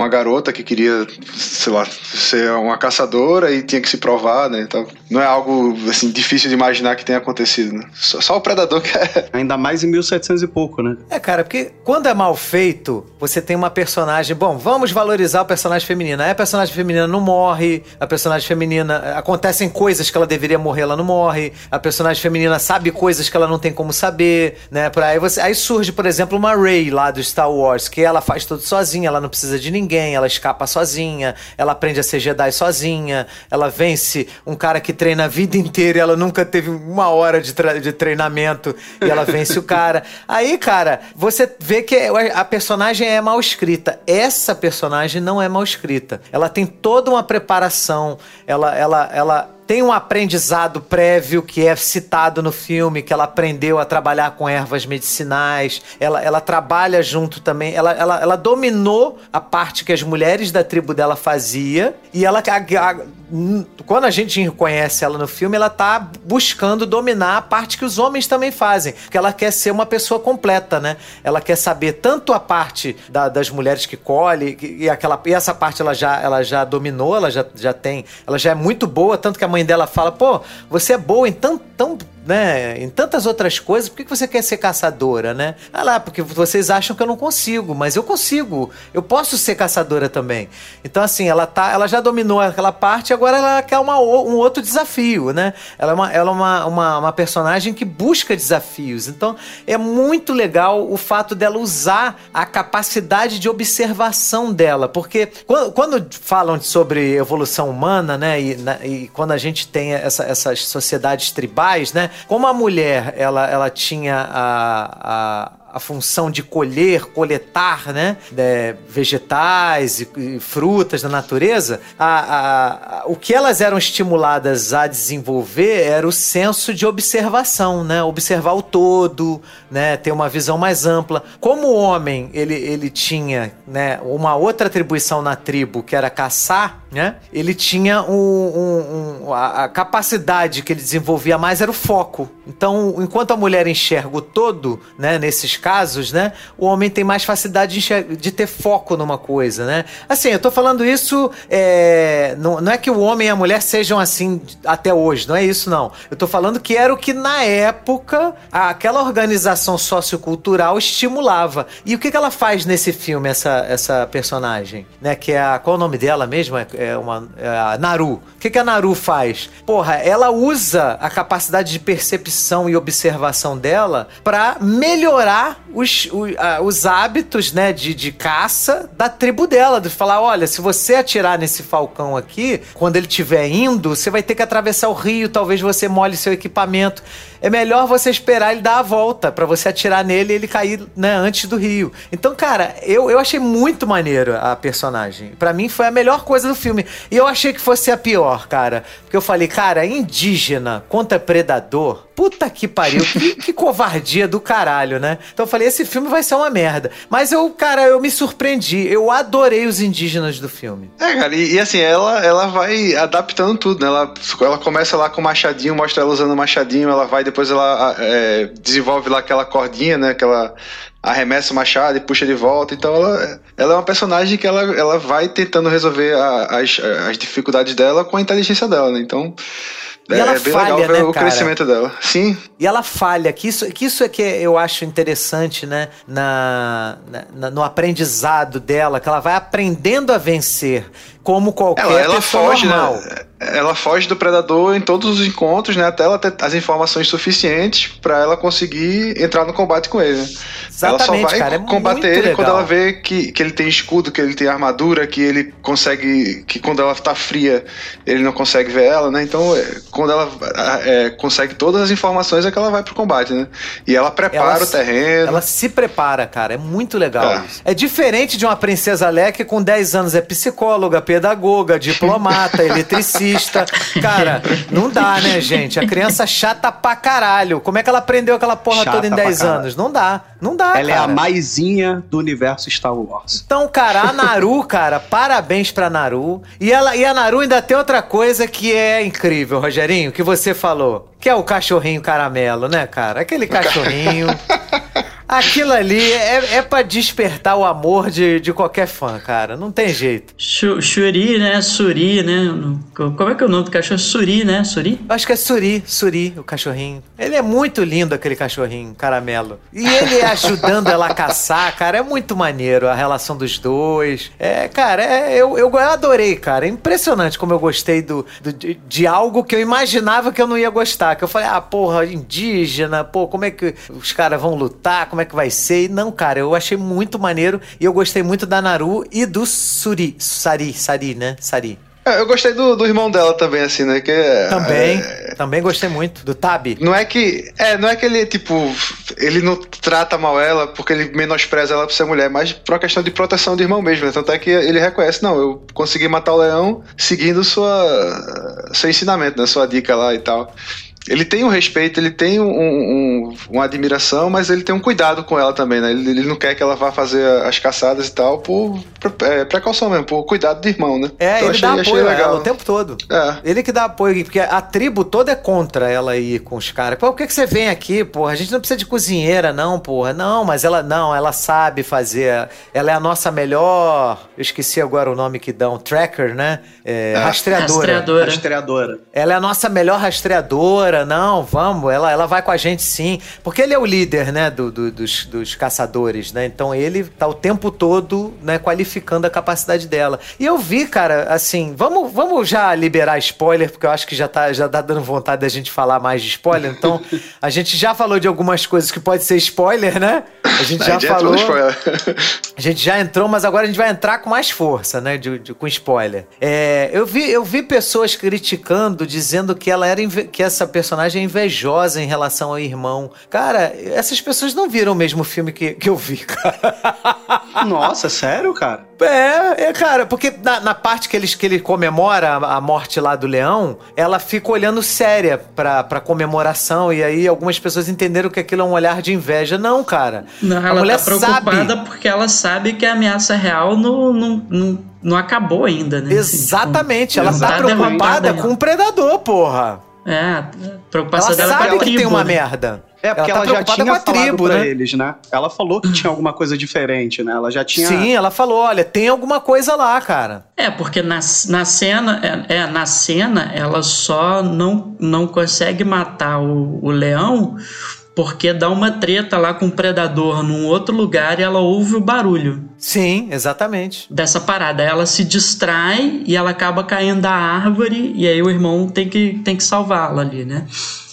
uma garota que queria, sei lá, ser uma caçadora e tinha que se provar, né? Então, não é algo assim, difícil de imaginar que tenha acontecido, né? Só, só o predador que é. Ainda mais em 1700 e pouco, né? É, cara, porque quando é mal feito, você tem uma personagem. Bom, vamos valorizar o personagem feminino. Aí a personagem feminina não morre, a personagem feminina feminina acontecem coisas que ela deveria morrer, ela não morre. A personagem feminina sabe coisas que ela não tem como saber, né? Por aí, você, aí surge, por exemplo, uma Rey lá do Star Wars, que ela faz tudo sozinha, ela não precisa de ninguém, ela escapa sozinha, ela aprende a ser Jedi sozinha, ela vence um cara que treina a vida inteira e ela nunca teve uma hora de, de treinamento e ela vence o cara. Aí, cara, você vê que a personagem é mal escrita. Essa personagem não é mal escrita. Ela tem toda uma preparação, ela, ela, ela tem um aprendizado prévio que é citado no filme, que ela aprendeu a trabalhar com ervas medicinais, ela, ela trabalha junto também, ela, ela, ela dominou a parte que as mulheres da tribo dela fazia, e ela, quando a gente reconhece ela no filme, ela tá buscando dominar a parte que os homens também fazem, porque ela quer ser uma pessoa completa, né? Ela quer saber tanto a parte da, das mulheres que colhe, e, aquela, e essa parte ela já, ela já dominou, ela já, já tem, ela já é muito boa, tanto que a mãe dela fala: pô, você é boa em tão, tão né, em tantas outras coisas, por que você quer ser caçadora, né? Ah lá, porque vocês acham que eu não consigo, mas eu consigo. Eu posso ser caçadora também. Então, assim, ela tá, ela já dominou aquela parte, agora ela quer uma, um outro desafio, né? Ela é, uma, ela é uma, uma, uma personagem que busca desafios. Então, é muito legal o fato dela usar a capacidade de observação dela, porque quando, quando falam sobre evolução humana, né, e, na, e quando a gente tem essa, essas sociedades tribais, né, como a mulher ela, ela tinha a, a função de colher, coletar, né, de vegetais e, e, frutas da natureza, a, a, a, o que elas eram estimuladas a desenvolver era o senso de observação, né, observar o todo, né, ter uma visão mais ampla. Como o homem ele, ele tinha, né, uma outra atribuição na tribo que era caçar, né, ele tinha um, um, um a, a capacidade que ele desenvolvia mais era o foco. Então, enquanto a mulher enxerga o todo, né, nesses casos, né, o homem tem mais facilidade de, de ter foco numa coisa, né? Assim, eu tô falando isso, é, não, não é que o homem e a mulher sejam assim até hoje, não é isso não. Eu tô falando que era o que na época aquela organização sociocultural estimulava. E o que, que ela faz nesse filme, essa, essa personagem, né? Que é a, qual é o nome dela mesmo? É, é uma é a Naru. O que, que a Naru faz? Porra, ela usa a capacidade de percepção e observação dela para melhorar os, os, os hábitos né, de, de caça da tribo dela. De falar: olha, se você atirar nesse falcão aqui, quando ele estiver indo, você vai ter que atravessar o rio, talvez você molhe seu equipamento. É melhor você esperar ele dar a volta para você atirar nele e ele cair né, antes do rio. Então, cara, eu, eu achei muito maneiro a personagem. para mim foi a melhor coisa do filme. E eu achei que fosse a pior, cara. Porque eu falei, cara, indígena contra predador Puta que pariu, que, que, covardia do caralho, né? Então eu falei, esse filme vai ser uma merda. Mas eu, cara, eu me surpreendi. Eu adorei os indígenas do filme. É, cara, e, e assim, ela, ela vai adaptando tudo, né? Ela, ela começa lá com o machadinho, mostra ela usando o machadinho, ela vai, depois ela é, desenvolve lá aquela cordinha, né? Aquela arremessa o machado e puxa de volta. Então ela, ela é uma personagem que ela, ela vai tentando resolver a, as, as dificuldades dela com a inteligência dela, né? Então e ela é bem falha, legal ver né, o cara? crescimento dela. Sim. E ela falha, que isso, que isso é que eu acho interessante, né? Na, na, no aprendizado dela, que ela vai aprendendo a vencer como qualquer ela, ela foge, normal. Né? Ela foge do predador em todos os encontros, né? Até ela ter as informações suficientes para ela conseguir entrar no combate com ele. Exatamente, ela só vai cara, é combater ele legal. quando ela vê que, que ele tem escudo, que ele tem armadura, que ele consegue. que quando ela tá fria ele não consegue ver ela, né? Então, é, quando ela é, consegue todas as informações é que ela vai pro combate, né? E ela prepara Ela o terreno. Ela se prepara, cara. É muito legal É. isso. É diferente de uma princesa Leia que com 10 anos é psicóloga, pedagoga, diplomata, eletricista. Cara, não dá, né, gente? A criança chata pra caralho. Como é que ela aprendeu aquela porra Chata toda em pra 10 caralho. anos? Não dá. Não dá, Ela é cara. a maisinha do universo Star Wars. Então, cara, a Naru, cara, parabéns pra Naru. E, ela, e a Naru ainda tem outra coisa que é incrível, Rogerinho, que você falou. Que é o cachorrinho caramelo, né, cara? Aquele cachorrinho. Aquilo ali é, é pra despertar o amor de, de qualquer fã, cara. Não tem jeito. Shuri, né? Suri, né? Como é que é o nome do cachorro? Suri, né? Suri? Acho que é Suri, Suri, o cachorrinho. Ele é muito lindo, aquele cachorrinho, caramelo. E ele ajudando ela a caçar, cara, é muito maneiro a relação dos dois. É, cara, é, eu, eu adorei, cara. É impressionante como eu gostei do, do de, de, algo que eu imaginava que eu não ia gostar. Que eu falei, ah, porra, indígena, pô, como é que os caras vão lutar? Como é que vai ser? E não, cara, eu achei muito maneiro e eu gostei muito da Naru e do Suri. Sari, Sari, né? Sari. É, eu gostei do, do irmão dela também, assim, né? Que é, também, é, também gostei muito. Do Tabi. Não é que. É, não é que ele, tipo, ele não trata mal ela porque ele menospreza ela por ser mulher, mas por uma questão de proteção do irmão mesmo. Né? Tanto é que ele reconhece, não, eu consegui matar o leão seguindo sua, seu ensinamento, né? Sua dica lá e tal ele tem um respeito, ele tem um, um, uma admiração, mas ele tem um cuidado com ela também, né? Ele, ele não quer que ela vá fazer as caçadas e tal por, por é, precaução mesmo, por cuidado do irmão, né? É, então, ele achei, dá apoio a ela o tempo todo. É. Ele que dá apoio, porque a tribo toda é contra ela ir com os caras. Por que, que você vem aqui, porra? A gente não precisa de cozinheira, não, porra. Não, mas ela não, ela sabe fazer. Ela é a nossa melhor. Eu esqueci agora o nome que dão, tracker, né? É, é. Rastreadora. Rastreadora. Rastreadora. Ela é a nossa melhor rastreadora não, vamos, ela, ela vai com a gente sim. Porque ele é o líder, né, do, do dos, dos caçadores, né? Então ele tá o tempo todo, né, qualificando a capacidade dela. E eu vi, cara, assim, vamos, vamos já liberar spoiler, porque eu acho que já tá, já tá dando vontade da gente falar mais de spoiler. Então, a gente já falou de algumas coisas que pode ser spoiler, né? A gente já, falou. a gente já entrou, mas agora a gente vai entrar com mais força, né? De, de com spoiler. É, eu, vi, eu vi pessoas criticando, dizendo que ela era que essa pessoa personagem invejosa em relação ao irmão. Cara, essas pessoas não viram o mesmo filme que, que eu vi, cara. Nossa, sério, cara? É, é, cara, porque na, na, parte que, eles, que ele comemora a, a, morte lá do leão, ela fica olhando séria pra, pra comemoração, e aí algumas pessoas entenderam que aquilo é um olhar de inveja. Não, cara. Não, a ela mulher tá preocupada sabe... porque ela sabe que a ameaça real não, não, não, não acabou ainda, né? Exatamente, assim, tipo, ela tá, tá preocupada com o predador, porra. É, a preocupação ela dela sabe é que tem uma né? merda. É, porque ela, tá ela já tinha com a tribo, né? eles, né? Ela falou que tinha alguma coisa diferente, né? Ela já tinha. Sim, ela falou: olha, tem alguma coisa lá, cara. É, porque na, na cena, é, é na cena, ela só não, não consegue matar o, o leão porque dá uma treta lá com o predador num outro lugar e ela ouve o barulho. Sim, exatamente. Dessa parada. Ela se distrai e ela acaba caindo da árvore e aí o irmão tem que, tem que salvá-la ali, né?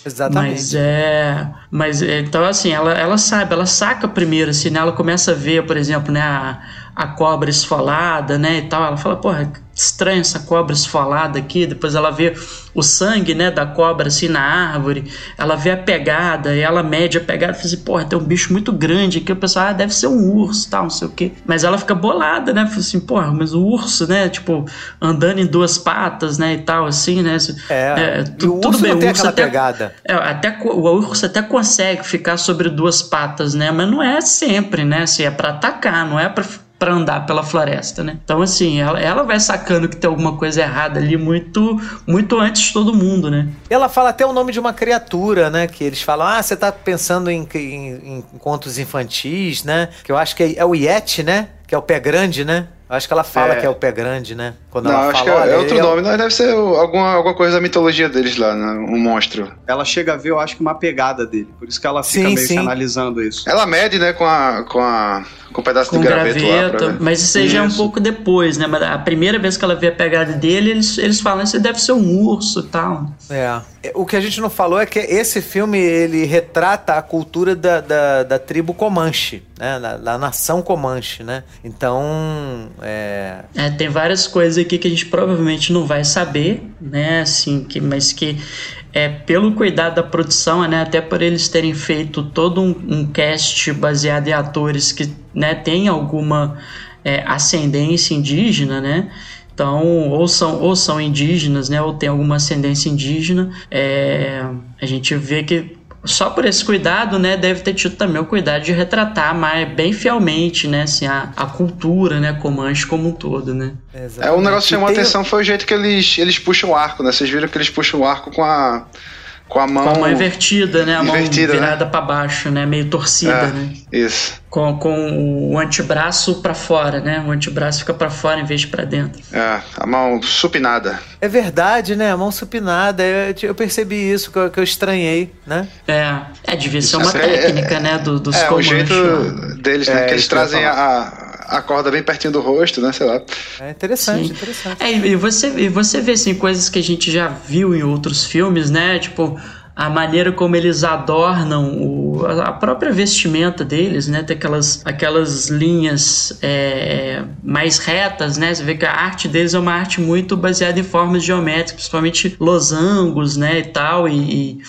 Exatamente. Mas é. Mas então, assim, ela, ela sabe, ela saca primeiro, assim, né? Ela começa a ver, por exemplo, né, a, a cobra esfolada, né? E tal. Ela fala, porra, estranha essa cobra esfolada aqui. Depois ela vê o sangue, né, da cobra assim na árvore. Ela vê a pegada e ela mede a pegada fala assim, porra, tem um bicho muito grande aqui. O pessoal, ah, deve ser um urso, tal, não sei o quê. Mas ela fica bolada, né? Fala assim, porra, mas o urso, né, tipo, andando em duas patas, né, e tal, assim, né? É, é tu, o tudo bem, o urso até, pegada. É, até o urso até consegue ficar sobre duas patas, né? Mas não é sempre, né? Assim, é para atacar, não é para para andar pela floresta, né? Então, assim, ela, ela vai sacando que tem alguma coisa errada ali muito, muito antes de todo mundo, né? Ela fala até o nome de uma criatura, né? Que eles falam, ah, você tá pensando em, em, em contos infantis, né? Que eu acho que é, é o Yeti, né? Que é o pé grande, né? Acho que ela fala é. que é o pé grande, né? Quando não, ela acho fala, que é, é outro nome, mas deve ser alguma, alguma coisa da mitologia deles lá, né? Um monstro. Ela chega a ver, eu acho que uma pegada dele. Por isso que ela fica sim, meio sim. analisando isso. Ela mede, né, com a. Com a com um pedaço com de graveto, graveto lá. Mas isso aí já é um pouco depois, né? Mas a primeira vez que ela vê a pegada dele, eles, eles falam que deve ser um urso e tal. É. O que a gente não falou é que esse filme ele retrata a cultura da, da, da tribo Comanche, né? Da, da, nação Comanche, né? Então. É... é... Tem várias coisas aqui que a gente provavelmente não vai saber, né? Assim, que, mas que é, pelo cuidado da produção, né, até por eles terem feito todo um, um cast baseado em atores que né, têm alguma é, ascendência indígena, né? Então, ou são, ou são indígenas, né, ou tem alguma ascendência indígena, é, a gente vê que só por esse cuidado, né, deve ter tido também o cuidado de retratar mais bem fielmente, né, assim, a, a cultura, né, Comanche como um todo, né. Exatamente. É, o negócio que chamou a atenção foi o jeito que eles, eles puxam o arco, né, vocês viram que eles puxam o arco com a Com a mão. Com a mão invertida, né? A Invertida, mão né? virada pra baixo, né? Meio torcida, É, né? Isso. Com, com o antebraço pra fora, né? O antebraço fica pra fora em vez de pra dentro. É, a mão supinada. É verdade, né? A mão supinada. Eu, eu percebi isso, que eu, que eu estranhei, né? É, é devia ser uma é- técnica, né? Do, dos é, o comanches jeito lá. deles, né? É, que eles trazem a, a corda bem pertinho do rosto, né? Sei lá. É interessante, Sim. interessante. É, e você, e você vê assim, coisas que a gente já viu em outros filmes, né? Tipo, a maneira como eles adornam o, a a própria vestimenta deles, né? Tem aquelas, aquelas linhas é, mais retas, né? Você vê que a arte deles é uma arte muito baseada em formas geométricas, principalmente losangos, né? E tal, e, e,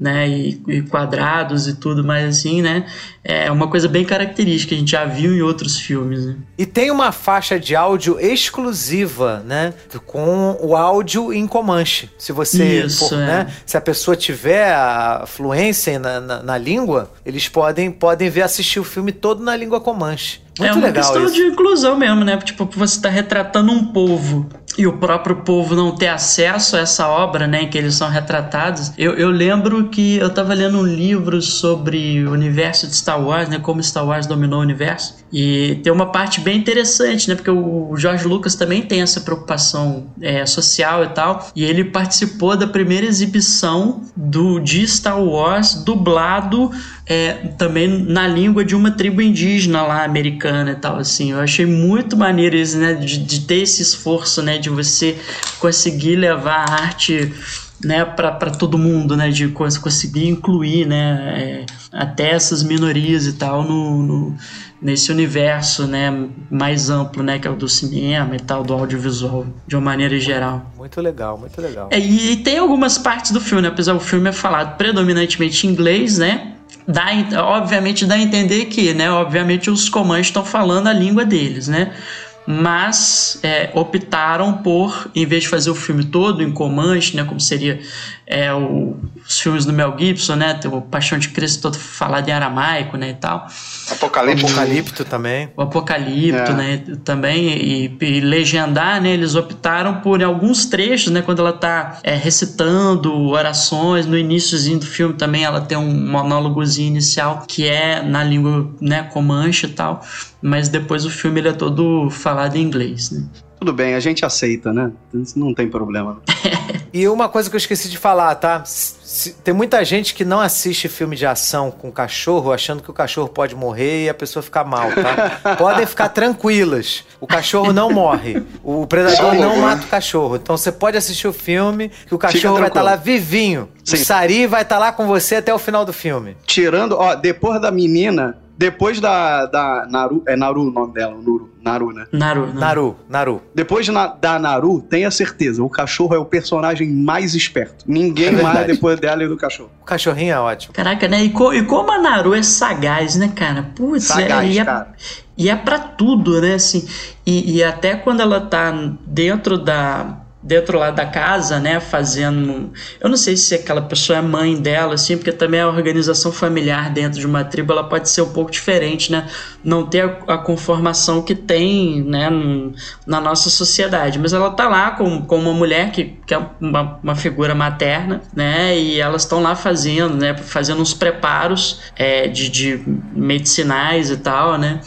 né, e, e quadrados e tudo mais assim, né? É uma coisa bem característica, a gente já viu em outros filmes, né? E tem uma faixa de áudio exclusiva, né? Com o áudio em Comanche. Se você Isso, for, é. né? Se a pessoa tiver a fluência na, na, na língua, eles podem, podem ver assistir o filme todo na língua Comanche. Muito é uma legal questão isso. de inclusão mesmo, né? Tipo, você está retratando um povo e o próprio povo não ter acesso a essa obra, né? Em que eles são retratados. Eu, eu lembro que eu estava lendo um livro sobre o universo de Star Wars, né? Como Star Wars dominou o universo. E tem uma parte bem interessante, né? Porque o George Lucas também tem essa preocupação é, social e tal. E ele participou da primeira exibição do de Star Wars dublado é, também na língua de uma tribo indígena lá americana e tal assim. Eu achei muito maneiro isso né? De, de ter esse esforço né? De você conseguir levar a arte né para todo mundo né? De cons- conseguir incluir né? É, até essas minorias e tal no, no- nesse universo né? Mais amplo né? Que é o do cinema e tal do audiovisual de uma maneira geral. Muito legal, muito legal. é, e tem algumas partes do filme, né? apesar do filme é falado predominantemente em inglês, né? Dá, obviamente dá a entender que, né? Obviamente os comandos estão falando a língua deles, né? Mas é, optaram por, em vez de fazer o filme todo em Comanche, né? Como seria é, o- os filmes do Mel Gibson, né? Tem o Paixão de Cristo todo falado em aramaico, né? E tal Apocalipse. Apocalipto também. o Apocalipto, É. né, também, e, e legendar, né, eles optaram por em alguns trechos, né, quando ela tá é, recitando orações, no iníciozinho do filme também ela tem um monólogozinho inicial que é na língua, né, comanche e tal, mas depois o filme ele é todo falado em inglês, né. Tudo bem, a gente aceita, né? Não tem problema. E uma coisa que eu esqueci de falar, tá? Se- tem muita gente que não assiste filme de ação com cachorro, achando que o cachorro pode morrer e a pessoa ficar mal, tá? Podem ficar tranquilas. O cachorro não morre. O predador não mata o cachorro. Então você pode assistir o filme que o cachorro vai estar tranquilo. lá vivinho. O Sim. Sari vai estar lá com você até o final do filme. Tirando, ó, depois da menina, depois da, da Naru, é Naru o nome dela, Nuru, Naru, né? Naru, né? Naru, Naru. Depois de na- da Naru, tenha certeza, o cachorro é o personagem mais esperto. É Ninguém verdade. mais depois dela e do cachorro. O cachorrinho é ótimo. Caraca, né? E, co- e como a Naru é sagaz, né, cara? Putz, Sagaz, é, e, é, cara. e é pra tudo, né? Assim, e, e até quando ela tá dentro da. Dentro lá da casa, né, fazendo. Eu não sei se aquela pessoa é mãe dela, assim, porque também a organização familiar dentro de uma tribo ela pode ser um pouco diferente, né? Não ter a, a conformação que tem, né, na nossa sociedade. Mas ela tá lá com, com uma mulher que, que é uma, uma figura materna, né? E elas estão lá fazendo, né? Fazendo uns preparos é, de, de medicinais e tal, né?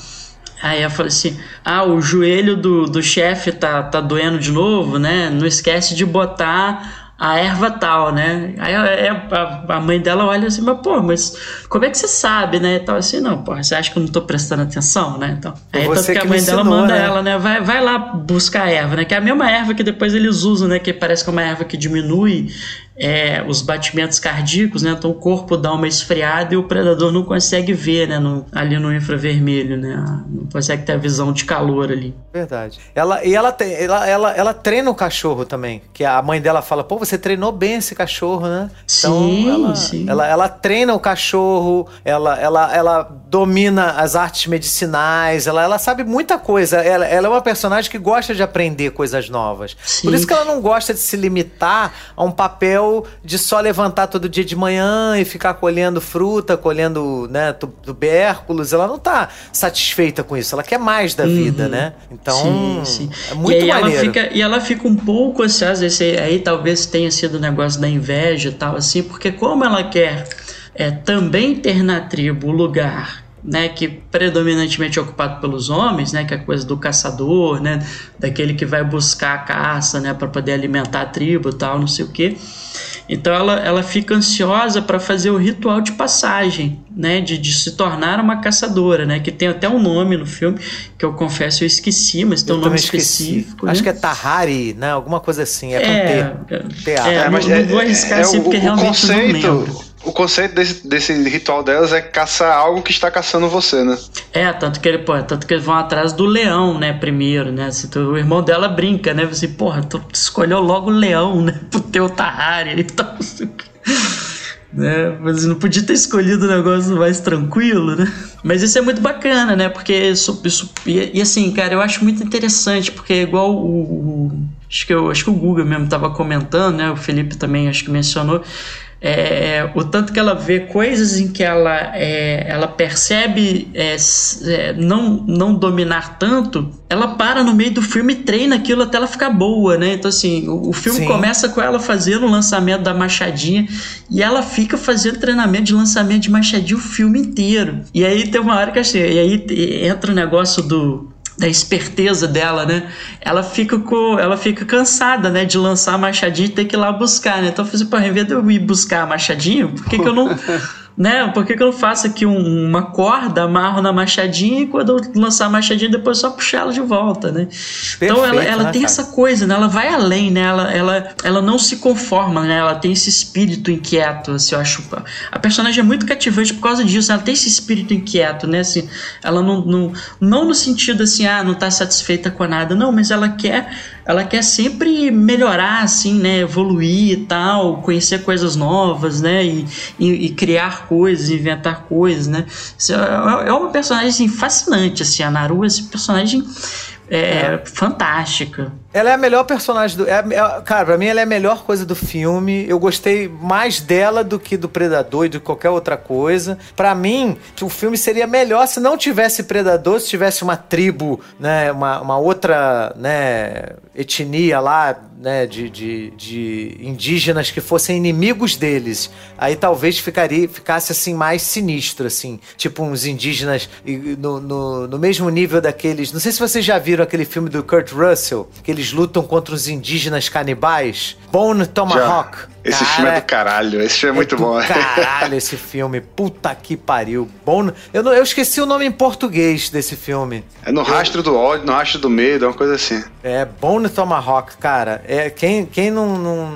Aí eu falei assim: ah, o joelho do, do chefe tá, tá doendo de novo, né? Não esquece de botar a erva tal, né? Aí a, a, mãe dela olha assim, mas pô, mas como é que você sabe, né? E tal assim, não, pô, você acha que eu não tô prestando atenção, né? Então, aí tanto que a mãe me dela ensinou, manda né? ela, né? Vai, vai lá buscar a erva, né? Que é a mesma erva que depois eles usam, né? Que parece que é uma erva que diminui é, os batimentos cardíacos, né? Então o corpo dá uma esfriada e o predador não consegue ver, né? No- ali no infravermelho, né? Não consegue ter a visão de calor ali. Verdade. Ela, e ela, tem, ela, ela, ela treina o cachorro também. Que a mãe dela fala, pô, você treinou bem esse cachorro, né? Sim, ela, sim. Ela, ela treina o cachorro, ela, ela, ela domina as artes medicinais, ela, ela sabe muita coisa. Ela, ela é uma personagem que gosta de aprender coisas novas. Sim. Por isso que ela não gosta de se limitar a um papel de só levantar todo dia de manhã e ficar colhendo fruta, colhendo, né, tubérculos. Ela não tá satisfeita com isso. Ela quer mais da vida, uhum. né? Então, sim, sim. é muito e maneiro. Ela fica, e ela fica um pouco assim, às vezes, aí talvez tenha sido o negócio da inveja e tal, assim, porque como ela quer é, também ter na tribo o lugar né, que predominantemente é ocupado pelos homens, né, que é a coisa do caçador, né, daquele que vai buscar a caça, né, para poder alimentar a tribo, tal, não sei o quê. Então ela, ela fica ansiosa para fazer o ritual de passagem, né, de, de, se tornar uma caçadora, né, que tem até um nome no filme que eu confesso eu esqueci, mas tem eu um nome específico. Acho né? que é Tahari, né, alguma coisa assim, é, é com T. É, é, é mas não, não vou arriscar é, assim porque o, realmente o conceito, não lembro o conceito desse, desse ritual delas é caçar algo que está caçando você, né? É, tanto que ele, pô, tanto que eles vão atrás do leão, né, primeiro, né? Assim, o irmão dela brinca, né? Você, porra, tu escolheu logo o leão, né? Pro teu Tahari e tal. né? Mas não podia ter escolhido um negócio mais tranquilo, né? Mas isso é muito bacana, né? Porque isso, isso e, e, assim, cara, eu acho muito interessante porque é igual o, o acho que eu acho que o Google mesmo estava comentando, né? O Felipe também acho que mencionou é, o tanto que ela vê coisas em que ela, é, ela percebe é, é, não, não dominar tanto, ela para no meio do filme e treina aquilo até ela ficar boa, né? Então, assim, o, o filme Sim. começa com ela fazendo o lançamento da machadinha e ela fica fazendo treinamento de lançamento de machadinha o filme inteiro. E aí tem uma hora que achei, e aí entra o negócio do da esperteza dela, né? Ela fica com, ela fica cansada, né, de lançar a machadinha e ter que ir lá buscar, né? Então eu falei assim, pô, ao invés de eu ir buscar a machadinha, por que, que eu não né? Por que, que eu não faço aqui um, uma corda, amarro na machadinha e quando eu lançar a machadinha depois só puxar ela de volta, né? Perfeito, então ela, ela né, tem cara? essa coisa, né? Ela vai além, né? Ela, ela, ela não se conforma, né? Ela tem esse espírito inquieto, assim, eu acho. A personagem é muito cativante por causa disso, ela tem esse espírito inquieto, né? Assim, ela não, não, não no sentido assim, ah, não tá satisfeita com nada, não, mas ela quer ela quer sempre melhorar, assim, né? Evoluir e tal, conhecer coisas novas, né? E, e, e criar coisas, inventar coisas, né? É, é uma personagem assim, fascinante, assim, a Naru, esse personagem é, é. fantástica. Ela é a melhor personagem do. É, é, cara, pra mim ela é a melhor coisa do filme. Eu gostei mais dela do que do Predador e de qualquer outra coisa. Para mim, o filme seria melhor se não tivesse Predador, se tivesse uma tribo, né? Uma, uma outra né, etnia lá, né? De, de, de indígenas que fossem inimigos deles. Aí talvez ficaria, ficasse assim mais sinistro, assim. Tipo uns indígenas no, no, no mesmo nível daqueles. Não sei se vocês já viram aquele filme do Kurt Russell, que eles lutam contra os indígenas canibais. Bone Tomahawk. Já. Esse Cara, filme é do caralho, esse filme é, é muito bom. Caralho, esse filme. Puta que pariu. Bone... Eu, eu esqueci o nome em português desse filme. É no rastro do ódio, no rastro do medo, é uma coisa assim. É, Bone Tomahawk, cara. É, quem quem não, não,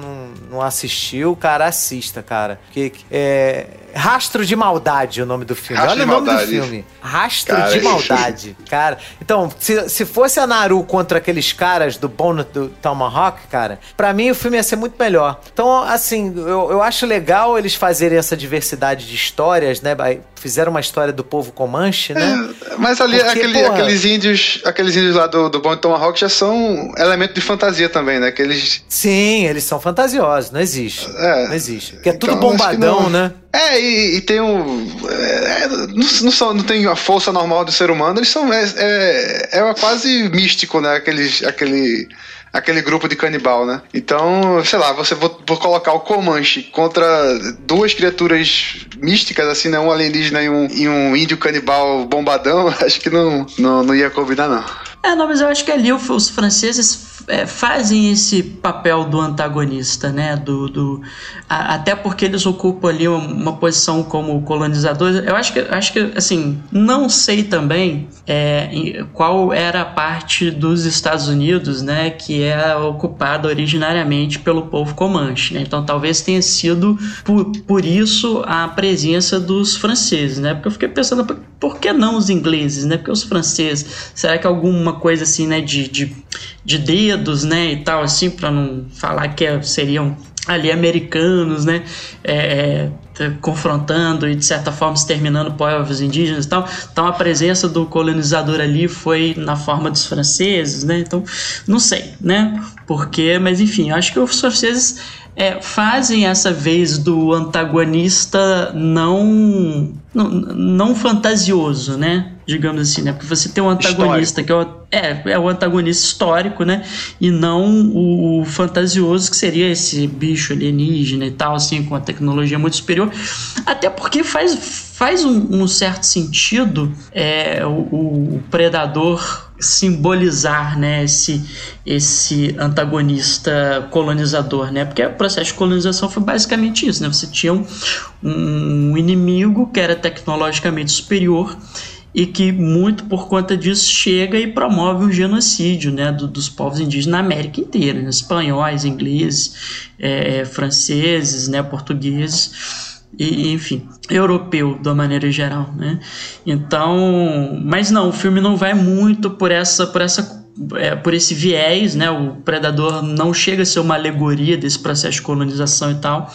não assistiu, cara, assista, cara. Que, é, Rastro de Maldade, o nome do filme. Rastro Olha o nome maldade. do filme. Rastro cara, de Maldade. Cara, então, se, se fosse a Naru contra aqueles caras do Bone do Tomahawk, cara, para mim o filme ia ser muito melhor. Então, assim, eu, eu acho legal eles fazerem essa diversidade de histórias, né? Fizeram uma história do povo Comanche, né? É, mas ali, Porque, aquele, porra, aqueles índios aqueles índios lá do, do Bone Tomahawk já são elemento de fantasia também, né? Aqueles... Sim, eles são fantasiosos, não existe. É, não existe. Porque é tudo então, bombadão, né? É, e, e tem um. É, não, não, são, não tem a força normal do ser humano, eles são. É, é, é quase místico, né? Aqueles, aquele aquele grupo de canibal, né? Então, sei lá, você vou, vou, colocar o Comanche contra duas criaturas místicas, assim, né? Um alienígena e um, e um índio canibal bombadão, acho que não, não, não ia combinar, não. É, não, mas eu acho que ali os franceses é, fazem esse papel do antagonista, né? Do, do a, até porque eles ocupam ali uma, uma, posição como colonizadores. Eu acho que, acho que assim, não sei também é, qual era a parte dos Estados Unidos, né? Que é ocupada originariamente pelo povo Comanche. Né? Então, talvez tenha sido por, por isso a presença dos franceses, né? Porque eu fiquei pensando por, por que não os ingleses, né? Porque os franceses, será que alguma coisa assim, né? De, de, de dedos, né, e tal, assim, para não falar que é, seriam ali americanos, né, é, é, confrontando e de certa forma exterminando povos indígenas e tal. Então a presença do colonizador ali foi na forma dos franceses, né? Então não sei, né? Porque, mas enfim, acho que os franceses é, fazem essa vez do antagonista não, não, não fantasioso, né? Digamos assim, né? Porque você tem um antagonista histórico. que é o, é, é o antagonista histórico, né? E não o, o fantasioso, que seria esse bicho alienígena e tal, assim, com a tecnologia muito superior. Até porque faz faz um, um certo sentido é, o, o, predador simbolizar né, esse, esse antagonista colonizador, né? Porque o processo de colonização foi basicamente isso, né? Você tinha um, um inimigo que era tecnologicamente superior e que muito por conta disso chega e promove um genocídio né, do, dos povos indígenas na América inteira, né? espanhóis, ingleses, é, franceses, né, portugueses e enfim, europeu uma maneira geral, né? Então, mas não, o filme não vai muito por essa por essa é, por esse viés, né? O predador não chega a ser uma alegoria desse processo de colonização e tal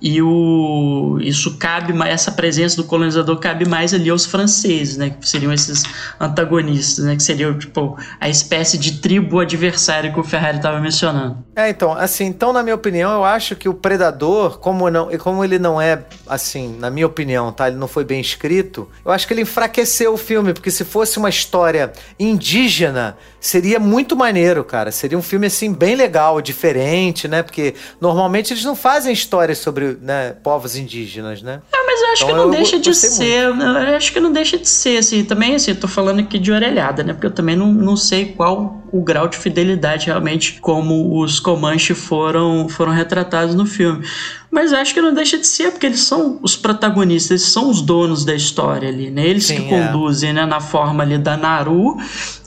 e o, isso cabe essa presença do colonizador cabe mais ali aos franceses, né, que seriam esses antagonistas, né, que seriam tipo a espécie de tribo adversária que o Ferrari estava mencionando. É, então, assim, então na minha opinião, eu acho que o predador, como não, como ele não é assim, na minha opinião, tá, ele não foi bem escrito, eu acho que ele enfraqueceu o filme, porque se fosse uma história indígena, seria muito maneiro, cara. Seria um filme assim bem legal, diferente, né? Porque normalmente eles não fazem histórias sobre sobre né, povos indígenas, né? Ah, mas eu acho então, que não deixa de ser. Muito. Eu acho que não deixa de ser, assim. Também, assim, eu tô falando aqui de orelhada, né? Porque eu também não, não sei qual o grau de fidelidade realmente como os Comanche foram, foram retratados no filme. Mas acho que não deixa de ser, porque eles são os protagonistas, eles são os donos da história ali, né? Eles Sim, que é. conduzem, né? Na forma ali da Naru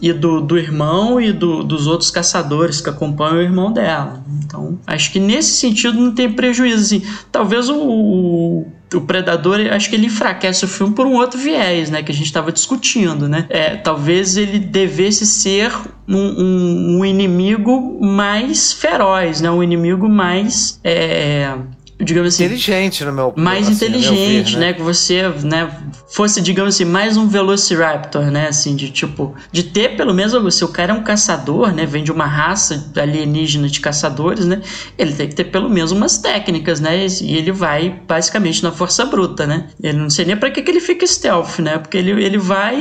e do, do irmão e do, dos outros caçadores que acompanham o irmão dela. Então, acho que nesse sentido não tem prejuízo. Assim. Talvez o, o o Predador, acho que ele enfraquece o filme por um outro viés, né? Que a gente estava discutindo, né? É, talvez ele devesse ser um, um, um, inimigo mais feroz, né? Um inimigo mais... É, digamos assim. Inteligente, no meu Mais assim, inteligente, ver, né? né? Que você, né, fosse, digamos assim, mais um Velociraptor, né? Assim, de tipo, de ter pelo menos, se o cara é um caçador, né? Vem de uma raça alienígena de caçadores, né? Ele tem que ter pelo menos umas técnicas, né? E ele vai basicamente na força bruta, né? Ele não sei nem pra que, que ele fica stealth, né? Porque ele, ele vai,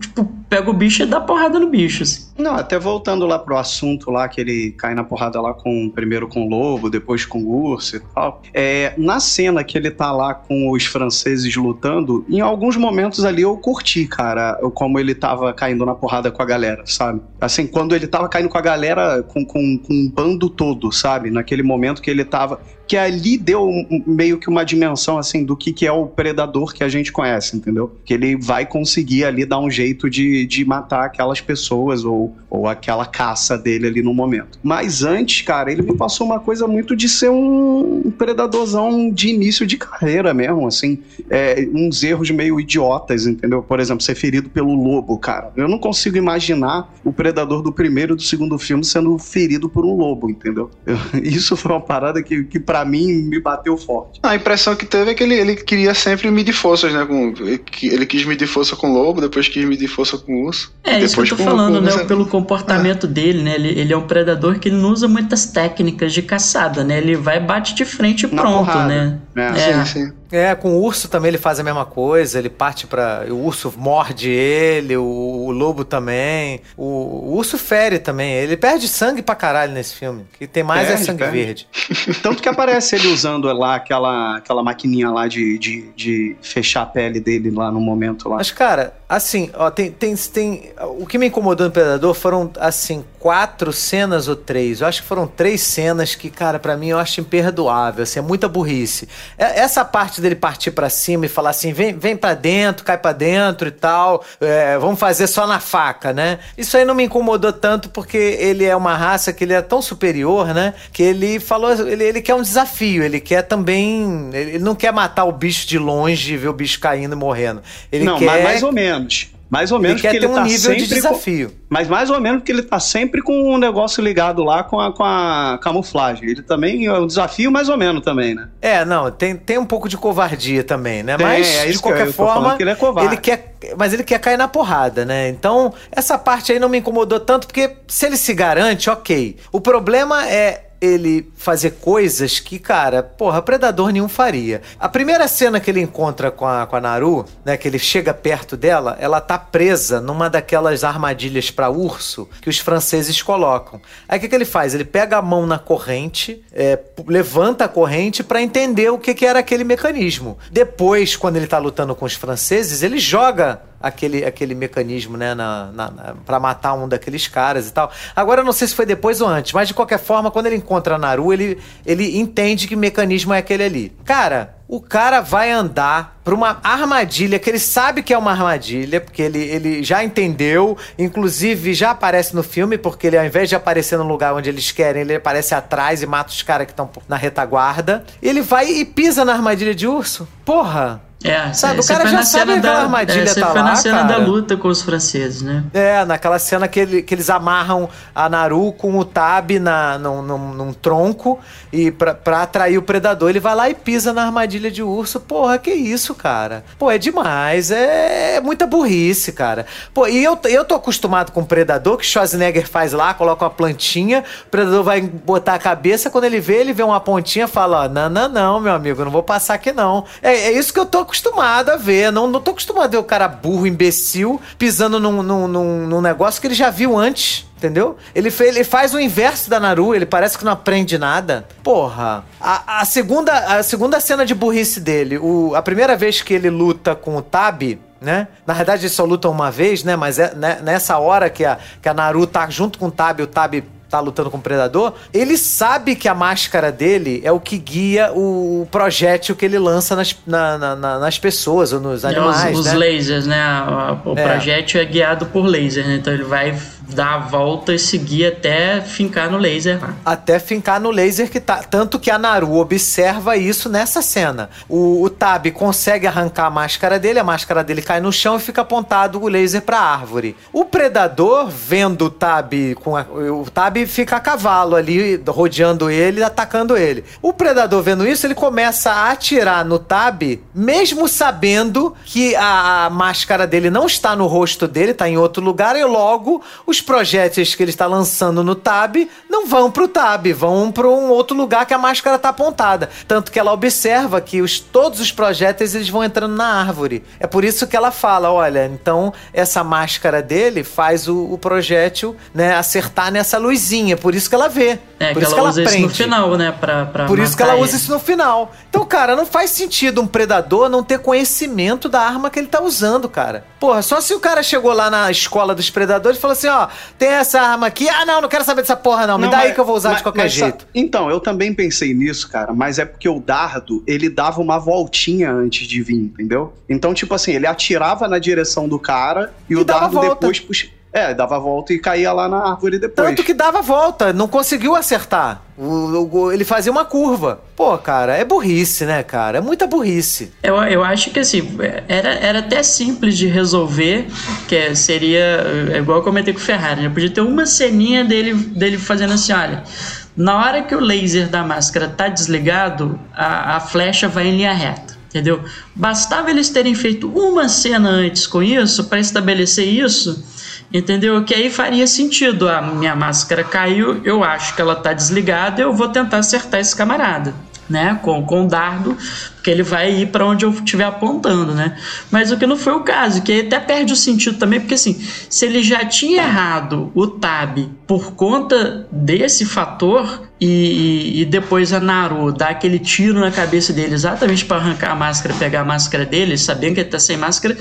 tipo, pega o bicho e dá porrada no bicho. Assim. Não, até voltando lá pro assunto lá, que ele cai na porrada lá com primeiro com o lobo, depois com o urso e tal. É, na cena que ele tá lá com os franceses lutando, em alguns momentos ali eu curti, cara, como ele tava caindo na porrada com a galera, sabe? Assim, quando ele tava caindo com a galera, com, com, com um bando todo, sabe? Naquele momento que ele tava que ali deu meio que uma dimensão assim do que, que é o predador que a gente conhece, entendeu? Que ele vai conseguir ali dar um jeito de, de matar aquelas pessoas ou, ou aquela caça dele ali no momento. Mas antes, cara, ele me passou uma coisa muito de ser um predadorzão de início de carreira mesmo, assim, é, uns erros meio idiotas, entendeu? Por exemplo, ser ferido pelo lobo, cara. Eu não consigo imaginar o predador do primeiro e do segundo filme sendo ferido por um lobo, entendeu? Eu, isso foi uma parada que, que para mim me bateu forte. A impressão que teve é que ele, ele queria sempre medir forças, né? Com, ele quis medir força com o lobo, depois quis medir força com o urso. É, isso que eu tô com, falando, com, né? Pelo comportamento é. dele, né? Ele, ele é um predador que não usa muitas técnicas de caçada, né? Ele vai, bate de frente e pronto, né? É. é. Sim, sim. É, com o urso também ele faz a mesma coisa, ele parte para O urso morde ele, o, o lobo também. O, o, urso fere também. Ele perde sangue pra caralho nesse filme. que tem mais é perde, é sangue perde. verde. Tanto que aparece ele usando lá aquela, aquela maquininha lá de, de, de fechar a pele dele lá no momento lá. Mas, cara, assim, ó, tem, tem, tem. O que me incomodou no Predador foram, assim, quatro cenas ou três. Eu acho que foram três cenas que, cara, para mim eu acho imperdoável. Assim, é muita burrice. É, essa parte dele partir para cima e falar assim: vem, vem para dentro, cai para dentro e tal, é, vamos fazer só na faca, né? Isso aí não me incomodou tanto porque ele é uma raça que ele é tão superior, né? Que ele falou, ele, ele quer um desafio, ele quer também. Ele não quer matar o bicho de longe e ver o bicho caindo e morrendo. Ele não, quer... mais ou menos. Mais ou menos ele quer ter um tá nível de desafio. Com, mas mais ou menos porque ele tá sempre com um negócio ligado lá com a, com a camuflagem. Ele também é um desafio mais ou menos também, né? É, não, tem, tem um pouco de covardia também, né? Tem, mas é de qualquer forma, ele, é ele quer, mas ele quer cair na porrada, né? Então, essa parte aí não me incomodou tanto porque se ele se garante, OK. O problema é ele fazer coisas que, cara, porra, predador nenhum faria. A primeira cena que ele encontra com a, com a Naru, né, que ele chega perto dela, ela tá presa numa daquelas armadilhas para urso que os franceses colocam. Aí o que, que ele faz? Ele pega a mão na corrente, é, levanta a corrente para entender o que, que era aquele mecanismo. Depois, quando ele tá lutando com os franceses, ele joga aquele, aquele mecanismo, né, na, na, na para matar um daqueles caras e tal. Agora eu não sei se foi depois ou antes, mas de qualquer forma, quando ele encontra a Naru, ele, ele entende que mecanismo é aquele ali. Cara, o cara vai andar pra uma armadilha que ele sabe que é uma armadilha, porque ele, ele já entendeu, inclusive já aparece no filme, porque ele ao invés de aparecer no lugar onde eles querem, ele aparece atrás e mata os caras que estão na retaguarda. Ele vai e pisa na armadilha de urso. Porra! É, Sabe, o cara já sabe cena aquela da, armadilha é, tá foi lá, na cena da cara. luta com os franceses, né? É, naquela cena que, ele- que eles amarram a Naru com o Tab na, num, num- num tronco e pra, pra atrair o predador, ele vai lá e pisa na armadilha de urso. Porra, que isso, cara? Pô, é demais. É, é muita burrice, cara. Pô, e eu, eu tô acostumado com o predador, que Schwarzenegger faz lá, coloca uma plantinha, o predador vai botar a cabeça, quando ele vê, ele vê uma pontinha e fala: ó, não, não, não, meu amigo, não vou passar aqui não. É, é isso que eu tô acostumado a ver. Não, não tô acostumado a ver o cara burro, imbecil, pisando num, num, num, num negócio que ele já viu antes. Entendeu? Ele, fe- ele faz o inverso da Naru, ele parece que não aprende nada. Porra. A, a segunda, a segunda cena de burrice dele, o, a primeira vez que ele luta com o Tab, né? Na verdade, eles só lutam uma vez, né? Mas é né, nessa hora que a, que a Naru tá junto com o Tab, o Tab tá lutando com o predador, ele sabe que a máscara dele é o que guia o projétil que ele lança nas, na- na- na- nas pessoas ou nos É, animais, os, os né? lasers, né? A- O É. projétil é guiado por laser, né? Então ele vai dar a volta e seguir até fincar no laser lá. Até fincar no laser que tá. Tanto que a Naru observa isso nessa cena. O, o Tab consegue arrancar a máscara dele, a máscara dele cai no chão e fica apontado o laser pra árvore. O predador, vendo o Tab com a, o Tab fica a cavalo ali, rodeando ele, atacando ele. O predador vendo isso, ele começa a atirar no Tab, mesmo sabendo que a, a máscara dele não está no rosto dele, está em outro lugar, e logo os projéteis que ele está lançando no Tab não vão pro Tab, vão para um outro lugar que a máscara tá apontada. Tanto que ela observa que os, todos os projéteis eles vão entrando na árvore. É por isso que ela fala: olha, então essa máscara dele faz o, o projétil né, acertar nessa luzinha. Por isso que ela vê. É, por que isso ela, que ela usa isso no final, né? Pra, pra Por isso que ela matar usa ele. isso no final. Então, cara, não faz sentido um predador não ter conhecimento da arma que ele tá usando, cara. Porra, só se o cara chegou lá na escola dos predadores e falou assim: ó, tem essa arma aqui. Ah, não, não quero saber dessa porra, não. Me Não, dá aí mas- que eu vou usar mas- de qualquer jeito. Então, eu também pensei nisso, cara, mas é porque o dardo, ele dava uma voltinha antes de vir, entendeu? Então, tipo assim, ele atirava na direção do cara e, E o dardo volta. depois puxa... É, dava a volta e caía lá na árvore depois. Tanto que dava volta, não conseguiu acertar. O- o- ele fazia uma curva. Pô, cara, é burrice, né, cara? É muita burrice. Eu, eu acho que assim, era, era até simples de resolver, que é- seria é igual eu comentei com o Ferrari, né? Podia ter uma ceninha dele, dele fazendo assim, olha, na hora que o laser da máscara tá desligado, a, a flecha vai em linha reta. Entendeu? Bastava eles terem feito uma cena antes com isso para estabelecer isso, entendeu? Que aí faria sentido. A minha máscara caiu, eu acho que ela tá desligada, eu vou tentar acertar esse camarada né, com, com o dardo, porque ele vai ir para onde eu estiver apontando, né? Mas o que não foi o caso, que até perde o sentido também, porque assim, se ele já tinha errado o tab por conta desse fator e, e depois a Naru dá aquele tiro na cabeça dele exatamente para arrancar a máscara, pegar a máscara dele, sabendo que ele tá sem máscara,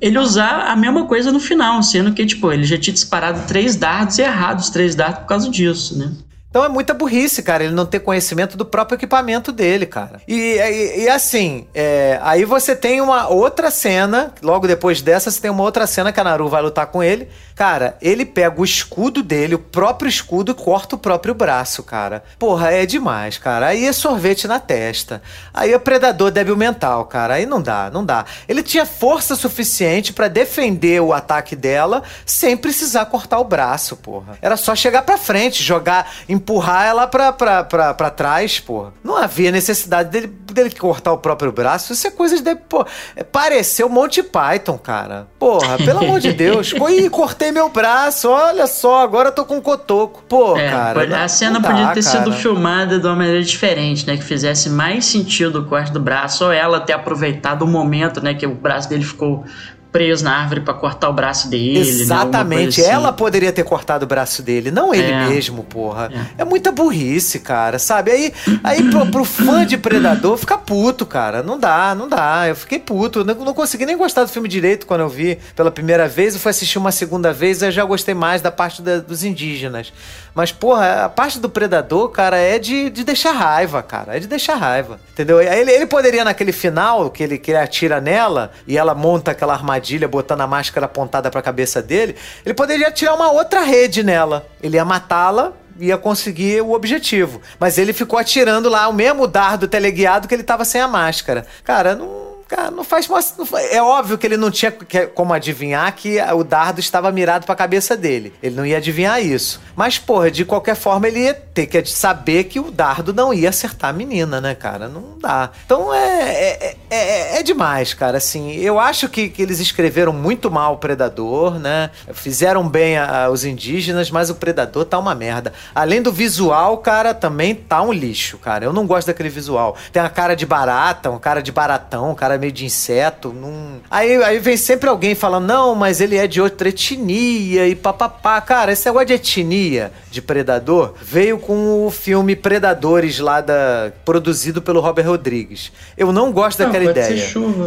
ele usar a mesma coisa no final, sendo que tipo, ele já tinha disparado três dardos e errado os três dardos por causa disso, né? Então é muita burrice, cara, ele não ter conhecimento do próprio equipamento dele, cara. E, e- e assim, é, aí você tem uma outra cena, logo depois dessa, você tem uma outra cena que a Naru vai lutar com ele. Cara, ele pega o escudo dele, o próprio escudo, e corta o próprio braço, cara. Porra, é demais, cara. Aí é sorvete na testa. Aí é predador débil mental, cara. Aí não dá, não dá. Ele tinha força suficiente pra defender o ataque dela sem precisar cortar o braço, porra. Era só chegar pra frente, jogar, empurrar ela pra, pra, pra, pra trás, porra. Não havia necessidade dele dele cortar o próprio braço, isso é coisa de. Pô, pareceu Monty Python, cara. Porra, pelo amor de Deus. Ih, cortei meu braço, olha só, agora eu tô com um cotoco. Pô, É, cara. pode- não- a cena não podia ter sido cara. filmada de uma maneira diferente, né? Que fizesse mais sentido o corte do braço, ou ela ter aproveitado o momento, né? Que o braço dele ficou preso na árvore pra cortar o braço dele. né, Exatamente, assim. ela poderia ter cortado o braço dele, não ele É. mesmo, porra. É. muita burrice, cara, sabe? Aí, aí pro, pro fã de Predador fica puto, cara. Não dá, não dá. Eu fiquei puto. Eu Não, não consegui nem gostar do filme direito quando eu vi pela primeira vez. Eu fui assistir uma segunda vez, eu já gostei mais da parte da- dos indígenas. Mas, porra, a parte do Predador, cara, é de, de deixar raiva, cara. É de deixar raiva. Entendeu? Ele, ele poderia, naquele final, que ele, que ele atira nela e ela monta aquela armadilha botando a máscara apontada pra cabeça dele, ele poderia tirar uma outra rede nela. Ele ia matá-la. Ia conseguir o objetivo. Mas ele ficou atirando lá o mesmo dardo teleguiado que ele tava sem a máscara. Cara, não. Cara, não faz, não fa- É óbvio que ele não tinha como adivinhar que o dardo estava mirado pra cabeça dele. Ele não ia adivinhar isso. Mas, porra, de qualquer forma, ele ia ter que saber que o dardo não ia acertar a menina, né, cara? Não dá. Então é, é, é, é- é demais, cara. Assim, eu acho que, que eles escreveram muito mal o Predador, né? Fizeram bem a- a- os indígenas, mas o Predador tá uma merda. Além do visual, cara, também tá um lixo, cara. Eu não gosto daquele visual. Tem uma cara de barata, uma cara de baratão, um cara meio de inseto. Não... Aí, aí vem sempre alguém falando, não, mas ele é de outra etnia e papapá. Cara, esse negócio de etnia de Predador veio com o filme Predadores lá da produzido pelo Robert Rodrigues. Eu não gosto Ah, daquela ideia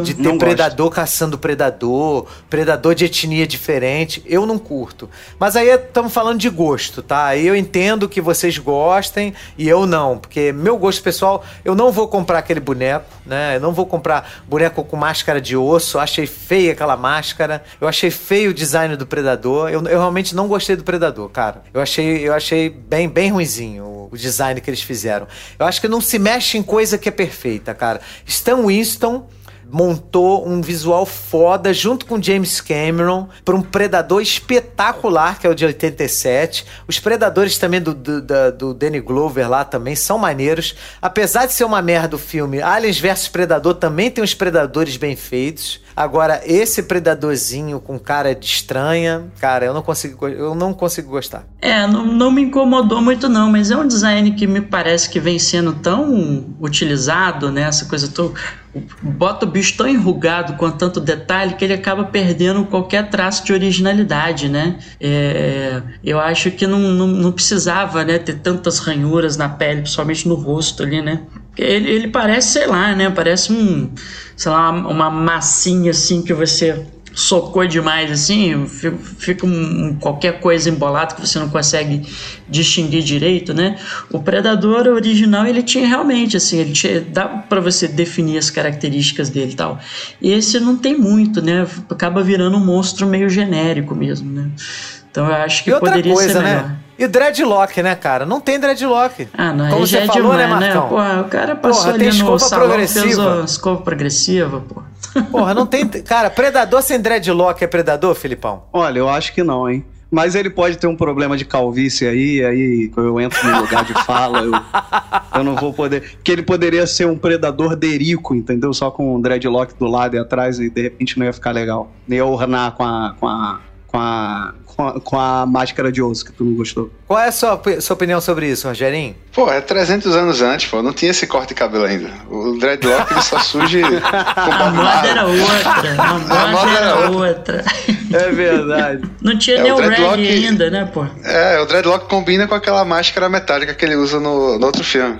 de ter Não gosto. predador caçando predador, predador de etnia diferente. Eu não curto. Mas aí estamos falando de gosto, tá? Aí eu entendo que vocês gostem e eu não, porque meu gosto pessoal, eu não vou comprar aquele boneco, né? Eu não vou comprar boneco com máscara de osso. Achei feia aquela máscara. Eu achei feio o design do predador. Eu, eu realmente não gostei do predador, cara. Eu achei, eu achei bem, bem ruinzinho o, o design que eles fizeram. Eu acho que não se mexe em coisa que é perfeita, cara. Stan Winston montou um visual foda junto com James Cameron para um Predador espetacular, que é o de 87. Os Predadores também do, do, do Danny Glover lá também são maneiros. Apesar de ser uma merda o filme, Aliens vs Predador também tem uns Predadores bem feitos. Agora, esse Predadorzinho com cara de estranha, cara, eu não consigo, go- eu não consigo gostar. É, não, não me incomodou muito não, mas é um design que me parece que vem sendo tão utilizado, né? Essa coisa tão... Bota o bicho tão enrugado com tanto detalhe que ele acaba perdendo qualquer traço de originalidade, né? É, eu acho que não, não, não precisava né, ter tantas ranhuras na pele, principalmente no rosto ali, né? Ele, ele parece, sei lá, né? Parece um, sei lá, uma massinha assim que você socou demais assim, fica, um, qualquer coisa embolado que você não consegue distinguir direito, né? O predador original ele tinha realmente assim, ele tinha, dá para você definir as características dele e tal. E esse não tem muito, né? Acaba virando um monstro meio genérico mesmo, né? Então eu acho que poderia ser coisa, melhor. né? E o dreadlock, né, cara? Não tem dreadlock. Ah, não, Como você é falou, demais, né, né? Marcão? Porra, o cara passou Porra, tem ali no escova salão, fez progressiva. a escova progressiva, pô. Porra, não tem. Cara, predador sem dreadlock é predador, Filipão? Olha, eu acho que não, hein? Mas ele pode ter um problema de calvície aí, aí quando eu entro no lugar de fala, eu, eu não vou poder. Porque ele poderia ser um predador derico, entendeu? Só com um dreadlock do lado e atrás e de repente não ia ficar legal. Nem ia ornar com a. com a. com a. com a, com a máscara de osso que tu não gostou. Qual é a sua, sua opinião sobre isso, Rogerinho? Pô, é 300 anos antes, pô. Não tinha esse corte de cabelo ainda. O dreadlock ele só surge com A moda era outra. A moda, moda era era outra. É verdade. Não tinha É, nem o dreadlock- ainda, né, pô? É, o dreadlock combina com aquela máscara metálica que ele usa no, no outro filme.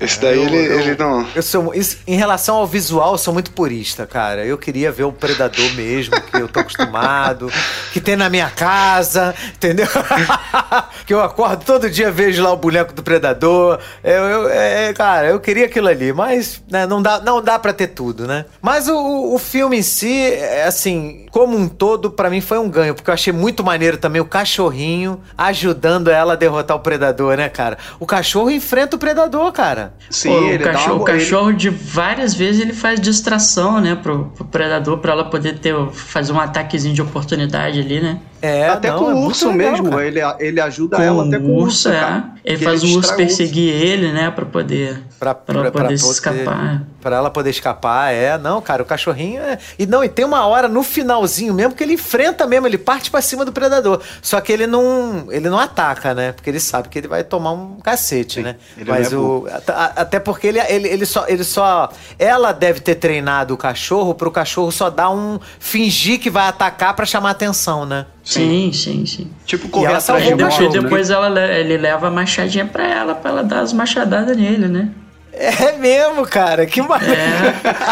Esse daí Eu- ele, eu- ele não. Eu sou, isso- em relação ao visual, eu sou muito purista, cara. Eu queria ver o Predador mesmo, que eu tô acostumado, que tem na minha casa, entendeu? que eu acordo todo dia, vejo lá o boneco do Predador. Eu, eu- é, cara, eu queria aquilo ali, mas né, não, dá, não dá pra ter tudo, né? Mas o, o filme em si, é, assim, como um todo, pra mim foi um ganho, porque eu achei muito maneiro também o cachorrinho ajudando ela a derrotar o Predador, né, cara? O cachorro enfrenta o Predador, cara. Sim, Pô, ele o cachorro, dá o uma, cachorro de várias vezes ele faz distração, né, pro, pro predador, pra ela poder ter fazer um ataquezinho de oportunidade ali, né? É, Até não, com é o urso legal, mesmo, cara. ele, ele ajuda Com ela até com o urso, urso, é. Ele faz o distrai urso perseguir ele, né? Pra poder. Pra, Pra poder se escapar. Pra ela poder escapar, é. Não, cara, o cachorrinho é. E não, e tem uma hora no finalzinho mesmo que ele enfrenta mesmo, ele parte pra cima do predador. Só que ele não. Ele não ataca, né? Porque ele sabe que ele vai tomar um cacete, né? ele Mas é o. a- a- Até porque ele, ele, ele, só, ele só. Ela deve ter treinado o cachorro pro cachorro só dar um. fingir que vai atacar pra chamar atenção, né? Sim, sim, sim. Tipo, correr ela atrás de Depois, cachorro, moto, né? depois ela, le- ele leva a machadinha pra ela, pra ela dar as machadadas nele, né? É mesmo, cara, que maneiro.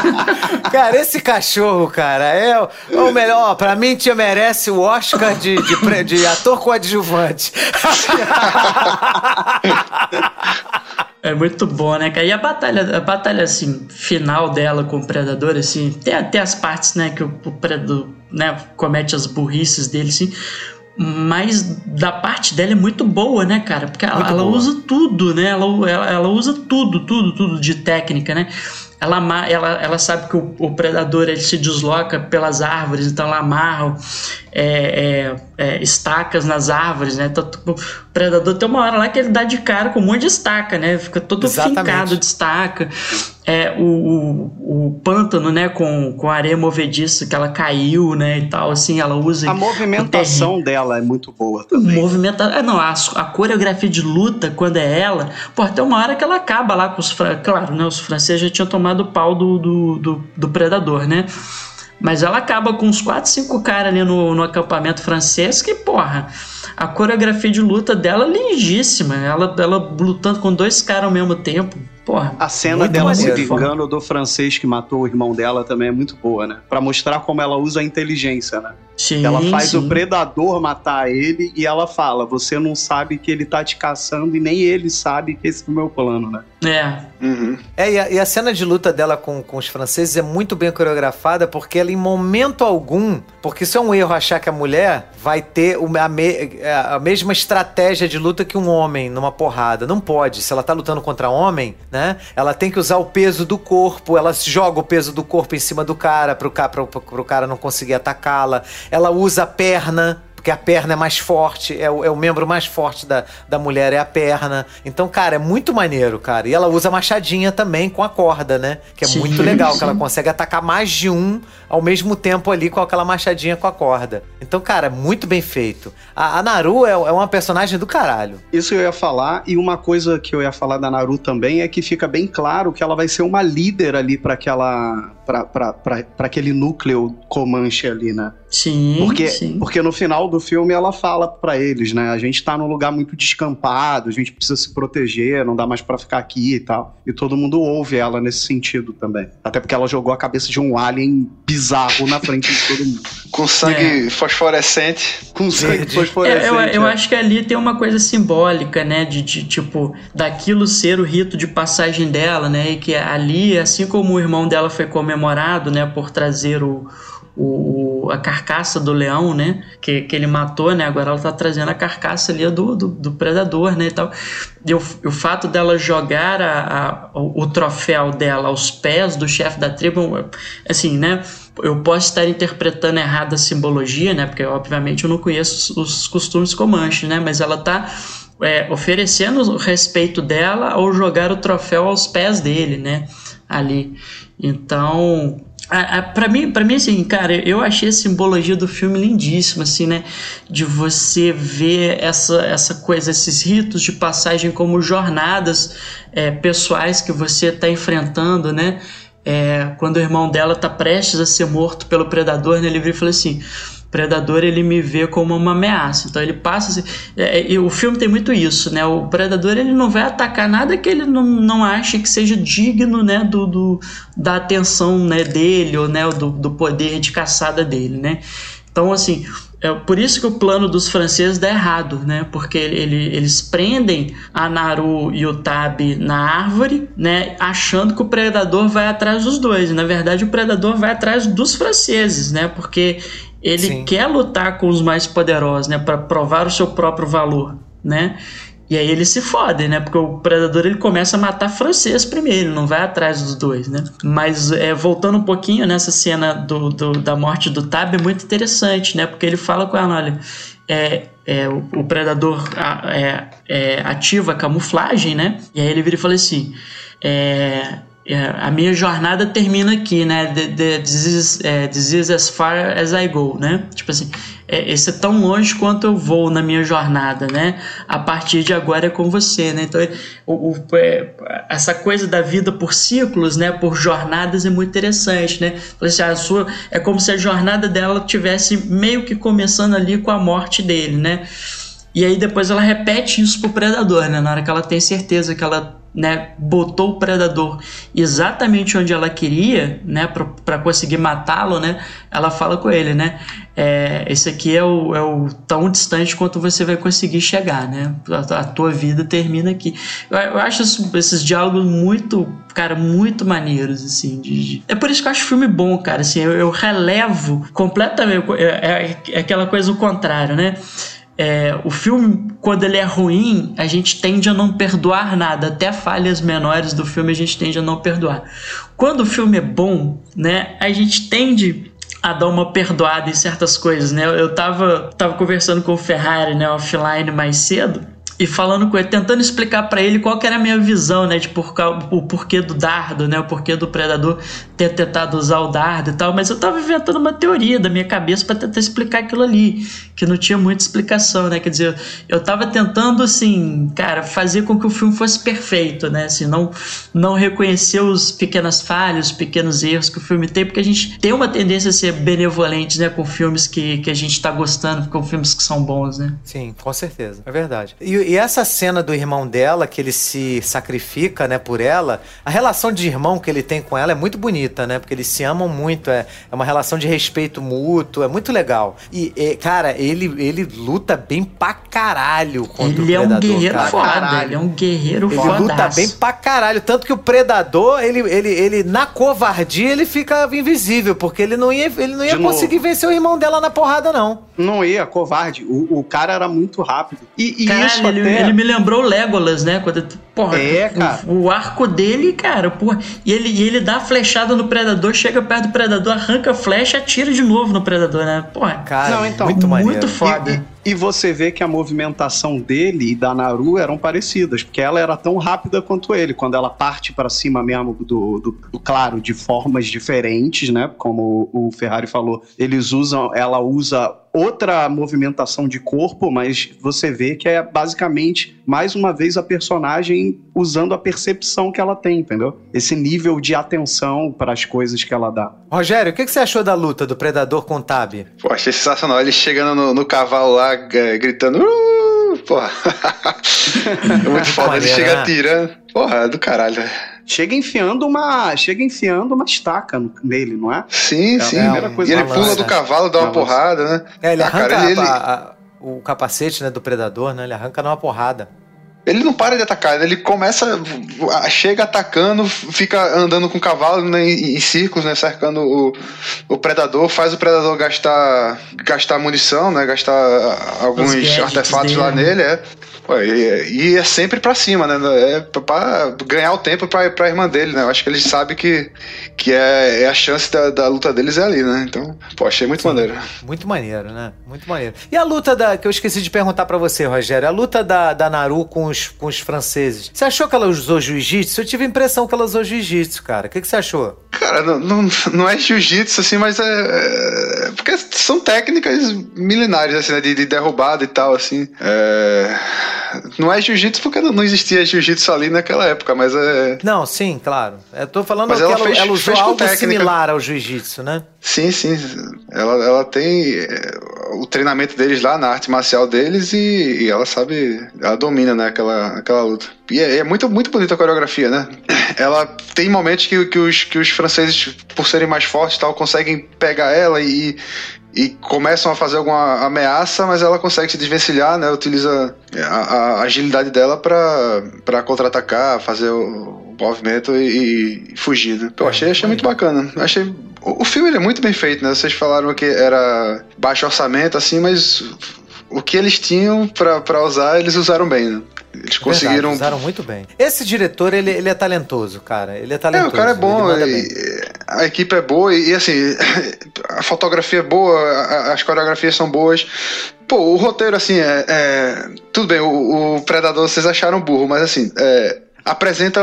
cara, esse cachorro, cara, é o, é o melhor. Ó, Pra mim, te merece o Oscar de, de, de ator coadjuvante. É muito bom, né, cara? E a batalha, a batalha assim, final dela com o Predador, assim, tem até as partes, né, que o, o Predador, né, comete as burrices dele, assim. Mas da parte dela é muito boa, né, cara? Porque ela, ela usa tudo, né? Ela, ela, ela usa tudo, tudo, tudo de técnica, né? Ela, ela, ela sabe que o, o predador ele se desloca pelas árvores, então ela amarra é, é, é, estacas nas árvores, né? Tipo, o predador tem uma hora lá que ele dá de cara com um monte de estaca, né? Fica todo Exatamente. fincado de estaca. É, o, o, o pântano, né? Com, com a areia movediça que ela caiu, né? E tal, assim, ela usa. A movimentação dela é muito boa O também. movimento. É, não, a, a coreografia de luta, quando é ela. Pô, tem uma hora que ela acaba lá com os. Claro, né? Os franceses já tinham tomado o pau do, do, do, do predador, né? Mas ela acaba com uns 4, 5 caras ali no, no acampamento francês que, porra, a coreografia de luta dela é lindíssima. Ela, ela lutando com dois caras ao mesmo tempo. Porra. A cena dela se vingando do francês que matou o irmão dela também é muito boa, né? Pra mostrar como ela usa a inteligência, né? Sim, ela faz sim. o predador matar ele e ela fala: Você não sabe que ele tá te caçando e nem ele sabe que esse é o meu plano, né? É. Uhum. É, e a, e a cena de luta dela com, com os franceses é muito bem coreografada, porque ela, em momento algum, porque isso é um erro achar que a mulher vai ter o- a, me- é, a mesma estratégia de luta que um homem numa porrada. Não pode. Se ela tá lutando contra homem, né? Ela tem que usar o peso do corpo, ela joga o peso do corpo em cima do cara pro, ca- pro, pro cara não conseguir atacá-la. Ela usa a perna. Porque a perna é mais forte, é o, é o membro mais forte da, da mulher, é a perna. Então, cara, é muito maneiro, cara. E ela usa machadinha também com a corda, né? Que é Sim, muito legal, sim. que ela consegue atacar mais de um ao mesmo tempo ali com aquela machadinha com a corda. Então, cara, muito bem feito. A, a Naru é, é uma personagem do caralho. Isso eu ia falar, e uma coisa que eu ia falar da Naru também é que fica bem claro que ela vai ser uma líder ali pra aquela. Pra aquele núcleo Comanche ali, né? Sim, Porque, sim. porque no final do filme ela fala pra eles, né? A gente tá num lugar muito descampado, a gente precisa se proteger, não dá mais pra ficar aqui e tal. E todo mundo ouve ela nesse sentido também. Até porque ela jogou a cabeça de um alien bizarro na frente de todo mundo. Com sangue fosforescente. Com sangue Verde. fosforescente. É, eu, eu né? acho que ali tem uma coisa simbólica, né? De, de, tipo, daquilo ser o rito de passagem dela, né? E que ali, assim como o irmão dela foi comemorado, né? Por trazer o, o, a carcaça do leão, né? Que, que ele matou, né? Agora ela tá trazendo a carcaça ali do, do, do predador, né? E, tal. E o, o fato dela jogar a, a- o, troféu dela aos pés do chefe da tribo, assim, né? Eu posso estar interpretando errado a simbologia, né? Porque, obviamente, eu não conheço os, os costumes comanches, né? Mas ela tá é, oferecendo o respeito dela ao jogar o troféu aos pés dele, né? Ali. Então, para mim, para mim assim, cara, eu achei a simbologia do filme lindíssima, assim, né? De você ver essa, essa coisa, esses ritos de passagem como jornadas é, pessoais que você está enfrentando, né? É, quando o irmão dela tá prestes a ser morto pelo predador, né, ele vira e fala assim: predador ele me vê como uma ameaça. Então ele passa. É, e o filme tem muito isso, né? O predador ele não vai atacar nada que ele não, não ache que seja digno, né, do, do da atenção né, dele ou né, do, do poder de caçada dele, né? Então assim. É por isso que o plano dos franceses dá errado, né? Porque ele, eles prendem a Naru e o Tabi na árvore, né? Achando que o predador vai atrás dos dois. E, na verdade, o predador vai atrás dos franceses, né? Porque ele Sim. quer lutar com os mais poderosos, né? Para provar o seu próprio valor, né? E aí eles se fodem, né? Porque o predador ele começa a matar francês primeiro, não vai atrás dos dois, né? Mas é, voltando um pouquinho nessa cena do, do, da morte do Tab é muito interessante, né? Porque ele fala com ela, olha, é, é, o, o predador é, é, ativa a camuflagem, né? E aí ele vira e fala assim: é, é, a minha jornada termina aqui, né? The, the, this, is, é, this is as far as I go, né? Tipo assim, é, esse é tão longe quanto eu vou na minha jornada, né? A partir de agora é com você, né? Então, o, o, é, essa coisa da vida por ciclos, né? Por jornadas é muito interessante, né? Assim, a sua, é como se a jornada dela tivesse meio que começando ali com a morte dele, né? E aí depois ela repete isso pro predador, né? Na hora que ela tem certeza que ela né, botou o predador exatamente onde ela queria, né, para conseguir matá-lo, né, ela fala com ele, né, é, esse aqui é o, é o tão distante quanto você vai conseguir chegar, né, a, a tua vida termina aqui. Eu, eu acho esses diálogos muito, cara, muito maneiros, assim, de, de... é por isso que eu acho o filme bom, cara, assim, eu, eu relevo completamente, é, é, é aquela coisa o contrário, né, é, o filme, quando ele é ruim, a gente tende a não perdoar nada. Até falhas menores do filme a gente tende a não perdoar. Quando o filme é bom, né, a gente tende a dar uma perdoada em certas coisas, né? Eu tava, tava conversando com o Ferrari, né, offline mais cedo e falando com ele, tentando explicar para ele qual que era a minha visão, né, de por, o porquê do dardo, né, o porquê do predador ter tentado usar o dardo e tal, mas eu tava inventando uma teoria da minha cabeça para tentar explicar aquilo ali, que não tinha muita explicação, né, quer dizer, eu tava tentando, assim, cara, fazer com que o filme fosse perfeito, né, assim, não, não reconhecer os pequenas falhas, os pequenos erros que o filme tem, porque a gente tem uma tendência a ser benevolente, né, com filmes que, que a gente tá gostando, com filmes que são bons, né. Sim, com certeza, é verdade. E e essa cena do irmão dela, que ele se sacrifica, né, por ela, a relação de irmão que ele tem com ela é muito bonita, né? Porque eles se amam muito, é, é uma relação de respeito mútuo, é muito legal. E, e cara, ele, ele luta bem pra caralho contra ele o Predador. Ele é um guerreiro cara. foda, caralho. ele é um guerreiro Ele fodaço. luta bem pra caralho. Tanto que o Predador, ele, ele, ele na covardia, ele fica invisível, porque ele não ia, ele não ia conseguir vencer o irmão dela na porrada, não. Não ia, covarde. O, o cara era muito rápido. E, e Caralho, isso ele, até... ele me lembrou o Legolas, né? Quando, porra, é, cara. O, o, arco dele, cara, porra. E ele, e ele dá a flechada no predador, chega perto do predador, arranca a flecha atira de novo no predador, né? Porra, cara, não, então, muito, muito foda. E, e, você vê que a movimentação dele e da Naru eram parecidas, porque ela era tão rápida quanto ele. Quando ela parte para cima mesmo do, do, do, claro, de formas diferentes, né? Como o Ferrari falou, eles usam, ela usa outra movimentação de corpo, mas você vê que é basicamente, mais uma vez, a personagem usando a percepção que ela tem, entendeu? Esse nível de atenção para as coisas que ela dá. Rogério, o que, você achou da luta do Predador com o Tab? Pô, achei sensacional. Ele chegando no, no cavalo lá, gritando. Uh, porra. é muito foda. Ele chega né? tirando. Porra, é do caralho, chega enfiando uma chega enfiando uma estaca nele, não é? Sim, é, sim. É a coisa e ele pula do cavalo, dá uma porrada, né? É, ele ah, arranca cara, ele, a, a, o capacete né, do predador, né? Ele arranca numa porrada. Ele não para de atacar, ele começa, chega atacando, fica andando com o cavalo né, em, círculos, né, cercando o, o predador, faz o predador gastar, gastar munição, né, gastar alguns artefatos dele. lá nele, é. E é sempre pra cima, né? É pra ganhar o tempo pra, pra irmã dele, né? Eu acho que ele sabe que, que é, é a chance da, da luta deles é ali, né? Então, pô, achei muito Sim, maneiro. Muito maneiro, né? Muito maneiro. E a luta da. que eu esqueci de perguntar pra você, Rogério, a luta da, da Naru com os, com os franceses. Você achou que ela usou jiu-jitsu? Eu tive a impressão que ela usou jiu-jitsu, cara. O que, que você achou? Cara, não, não, não é jiu-jitsu, assim, mas é, é, Porque são técnicas milenares, assim, né? De, de derrubada e tal, assim. É não é jiu-jitsu porque não existia jiu-jitsu ali naquela época, mas é. Não, sim, claro. Eu tô falando mas que ela, fez, ela usou fez algo técnica. similar ao jiu-jitsu, né? Sim, sim. Ela, ela tem é, o treinamento deles lá na arte marcial deles e, e ela sabe, ela domina, né, aquela, aquela luta. E é, é, muito, muito bonita a coreografia, né? Ela tem momentos que, que, os, que os franceses, por serem mais fortes tal, conseguem pegar ela e, e começam a fazer alguma ameaça, mas ela consegue se desvencilhar, né? Utiliza a, a agilidade dela para contra-atacar, fazer o, movimento e, e fugir. Né? Eu achei, achei muito bacana. Achei o, o filme é muito bem feito, né? Vocês falaram que era baixo orçamento, assim, mas o que eles tinham para usar, eles usaram bem, né? Eles conseguiram. Verdade, usaram muito bem. Esse diretor, ele, ele é talentoso, cara. Ele é É, talentoso. o cara é bom, e- a equipe é boa e, e, assim, a fotografia é boa, a- as coreografias são boas. Pô, o roteiro, assim, é. é- tudo bem, o, o Predador vocês acharam burro, mas assim, é, apresenta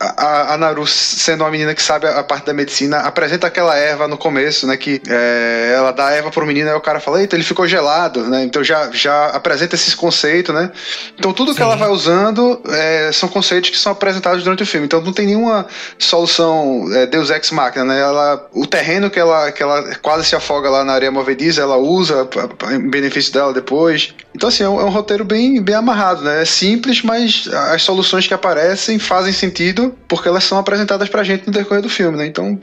a, a Naru sendo uma menina que sabe a, a parte da medicina, apresenta aquela erva no começo, né? Que é, ela dá a erva pro menino, aí o cara fala, eita, ele ficou gelado, né? Então já, já apresenta esses conceitos, né? Então tudo que ela vai usando é, são conceitos que são apresentados durante o filme. Então não tem nenhuma solução é, Deus Ex Machina, né? Ela, o terreno que ela, que ela quase se afoga lá na areia movediça, ela usa em benefício dela depois. Então assim, é um, é um roteiro bem, bem amarrado, né? É simples, mas as soluções que aparecem fazem sentido porque elas são apresentadas pra gente no decorrer do filme, né? Então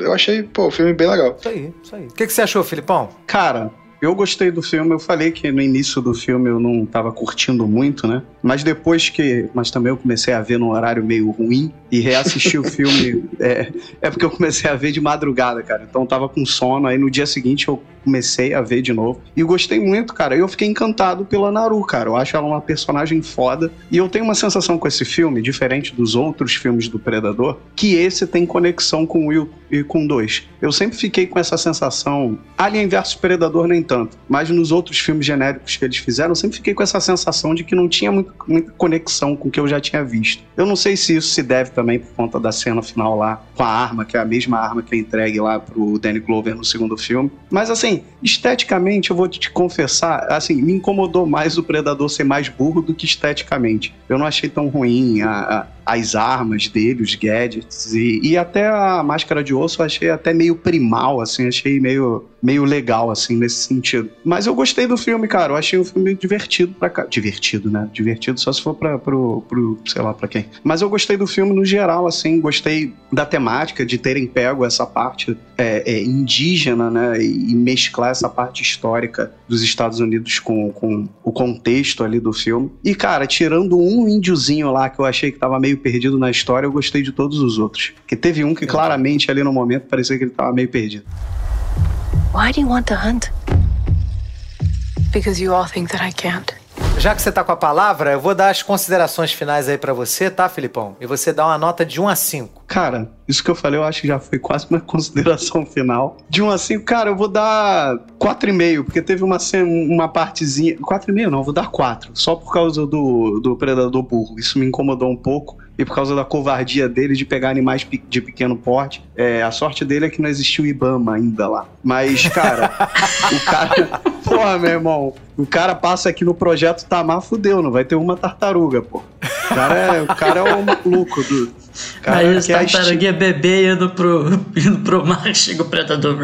eu achei, pô, o filme bem legal. Isso aí, isso aí. O que, que você achou, Filipão? Cara, eu gostei do filme. Eu falei que no início do filme eu não tava curtindo muito, né? Mas depois que. Mas também eu comecei a ver num horário meio ruim e reassistir o filme. É, é porque eu comecei a ver de madrugada, cara. Então eu tava com sono. Aí no dia seguinte eu comecei a ver de novo. E gostei muito, cara. Eu fiquei encantado pela Naru, cara. Eu acho ela uma personagem foda. E eu tenho uma sensação com esse filme, diferente dos outros filmes do Predador, que esse tem conexão com o Will e com dois. Eu sempre fiquei com essa sensação. Alien vs Predador nem tanto. Mas nos outros filmes genéricos que eles fizeram, eu sempre fiquei com essa sensação de que não tinha muito- muita conexão com o que eu já tinha visto. Eu não sei se isso se deve também por conta da cena final lá com a arma, que é a mesma arma que é entregue lá pro Danny Glover no segundo filme. Mas assim, esteticamente, eu vou te confessar, assim, me incomodou mais o Predador ser mais burro do que esteticamente. Eu não achei tão ruim a- a- as armas dele, os gadgets e, e até a máscara de osso eu achei até meio primal, assim, achei meio, meio legal, assim, nesse sentido. Mas eu gostei do filme, cara, eu achei um filme divertido pra cá. Divertido, né? Divertido só se for pra, pro, pro, sei lá pra quem. Mas eu gostei do filme no geral, assim, gostei da temática, de terem pego essa parte é, é, indígena, né? E, e mesclar essa parte histórica dos Estados Unidos com, com o contexto ali do filme. E, cara, tirando um índiozinho lá que eu achei que tava meio perdido na história, eu gostei de todos os outros. Porque teve um que claramente ali no momento parecia que ele tava meio perdido. Why do you want to hunt? Because you all think that I can't. Já que você tá com a palavra, eu vou dar as considerações finais aí pra você, tá, Filipão? E você dá uma nota de 1 a 5. Cara, isso que eu falei eu acho que já foi quase uma consideração final. De 1 a 5, cara, eu vou dar 4,5, porque teve uma, uma partezinha. 4,5 não, eu vou dar 4. Só por causa do, do predador burro. Isso me incomodou um pouco. E por causa da covardia dele de pegar animais de pequeno porte. É, a sorte dele é que não existiu Ibama ainda lá. Mas, cara, o cara. Porra, meu irmão. O cara passa aqui no projeto Tamar, fudeu, não vai ter uma tartaruga, pô. O cara é, o cara é o maluco do. Cara Aí os esti- tartaruguinha bebê indo pro, indo pro mar, chega o predador.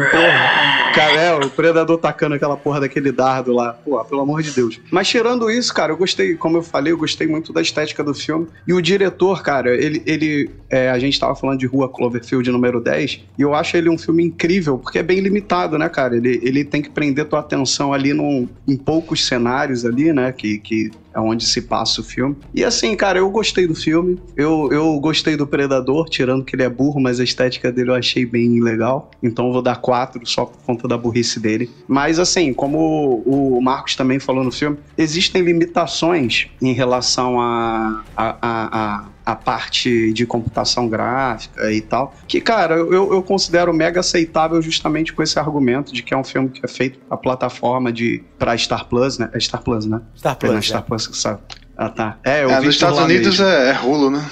Cara, é, o predador tacando aquela porra daquele dardo lá. Pô, pelo amor de Deus. Mas tirando isso, cara, eu gostei, como eu falei, eu gostei muito da estética do filme. E o diretor, cara, ele. ele é, a gente tava falando de Rua Cloverfield número 10, e eu acho ele um filme incrível, porque é bem limitado, né, cara? Ele, ele tem que prender tua atenção ali num, em poucos cenários ali, né? Que, que é onde se passa o filme. E assim, cara, eu gostei do filme. Eu, eu gostei do Predador, tirando que ele é burro, mas a estética dele eu achei bem legal. Então eu vou dar quatro só por conta da burrice dele. Mas assim, como o o Marcos também falou no filme, existem limitações em relação a, a, a, a a parte de computação gráfica e tal, que, cara, eu, eu considero mega aceitável justamente com esse argumento de que é um filme que é feito pra plataforma de pra Star Plus, né? É Star Plus, né? Star É Plus, Star é. Plus, sabe? Ah, tá. É, eu É, vi nos Estados Unidos mesmo. é, é Rulo, né?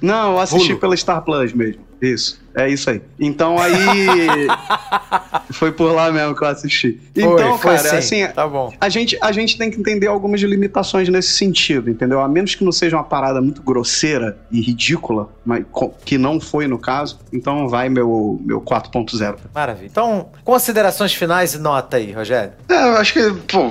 Não, eu assisti Hulu. pela Star Plus mesmo. Isso. É isso aí. Então aí. foi por lá mesmo que eu assisti. Então, Foi, foi cara, sim. assim, Tá bom. a gente, a gente tem que entender algumas limitações nesse sentido, entendeu? A menos que não seja uma parada muito grosseira e ridícula, mas que não foi no caso, então vai meu, meu 4.0. Maravilha. Então, considerações finais e nota aí, Rogério. É, eu acho que, pô,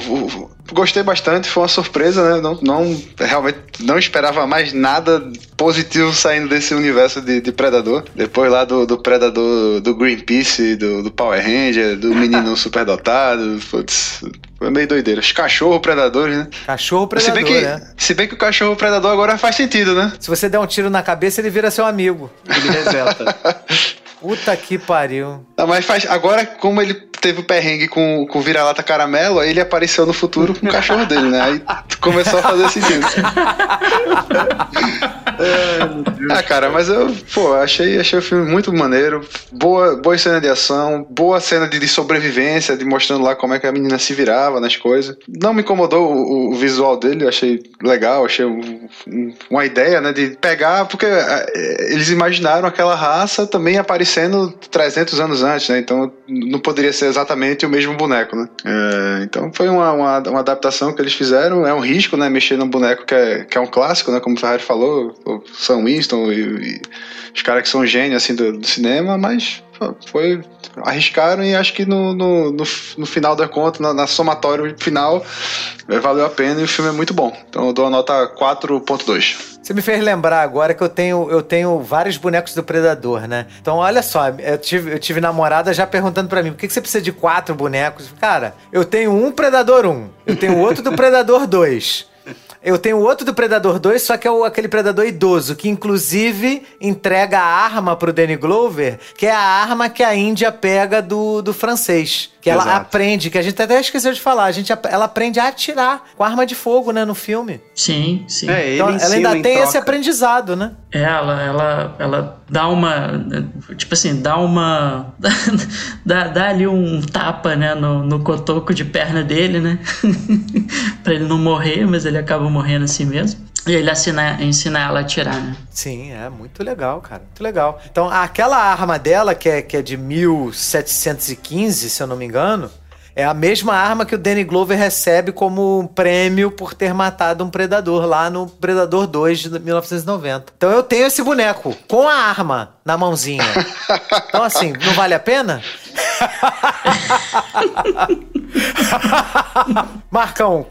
gostei bastante, foi uma surpresa, né? Não, não, realmente não esperava mais nada positivo saindo desse universo de, de Predador. Depois lá do, do Predador do Greenpeace, do, do Power Ranger, do menino superdotado, putz, foi meio doideira. Os cachorro predadores, né? Cachorro se, predador, bem que, né? se bem que o cachorro predador agora faz sentido, né? Se você der um tiro na cabeça, ele vira seu amigo. Ele reseta. Puta que pariu. Ah, mas faz, agora, como ele teve o perrengue com, com o vira-lata caramelo, aí ele apareceu no futuro com o cachorro dele, né? Aí começou a fazer sentido. é, ah, cara, mas eu, pô, achei, achei o filme muito maneiro. Boa, boa cena de ação, boa cena de, de sobrevivência, de mostrando lá como é que a menina se virava nas coisas. Não me incomodou o, o visual dele, eu achei legal, achei um, um, uma ideia, né, de pegar, porque é, eles imaginaram aquela raça também aparecendo 300 anos antes, né? Então não poderia ser exatamente o mesmo boneco, né? É, então foi uma, uma, uma, adaptação que eles fizeram. É um risco, né? Mexer num boneco que é, que é um clássico, né? Como o Ferrari falou, o Sam Winston e, e os caras que são gênios assim do, do cinema, mas foi arriscaram e acho que no, no, no, no final da conta, na, na, somatório final, é, valeu a pena e o filme é muito bom. Então eu dou a nota 4.2. Você me fez lembrar agora que eu tenho, eu tenho vários bonecos do Predador, né? Então olha só, eu tive, eu tive namorada já perguntando para mim, por que, que você precisa de quatro bonecos? Cara, eu tenho um Predador 1, eu tenho outro do Predador 2. Eu tenho outro do Predador 2, só que é o, aquele Predador idoso, que inclusive entrega a arma pro Danny Glover, que é a arma que a Índia pega do, do francês. Que ela Exato. aprende, que a gente até esqueceu de falar, a gente, ela aprende a atirar com arma de fogo, né, no filme. Sim, sim. É, então ela ainda tem troca. esse aprendizado, né? É, ela, ela, ela dá uma. Tipo assim, dá uma. dá, dá ali um tapa, né, no, no cotoco de perna dele, né? pra ele não morrer, mas ele acaba morrendo assim mesmo. E ele ensina, ensina ela a atirar, né? Sim, é muito legal, cara. Muito legal. Então, aquela arma dela, que é, que é de 1715, se eu não me engano, é a mesma arma que o Danny Glover recebe como prêmio por ter matado um predador lá no Predador 2 de 1990. Então eu tenho esse boneco com a arma na mãozinha. Então assim, não vale a pena? Marcão.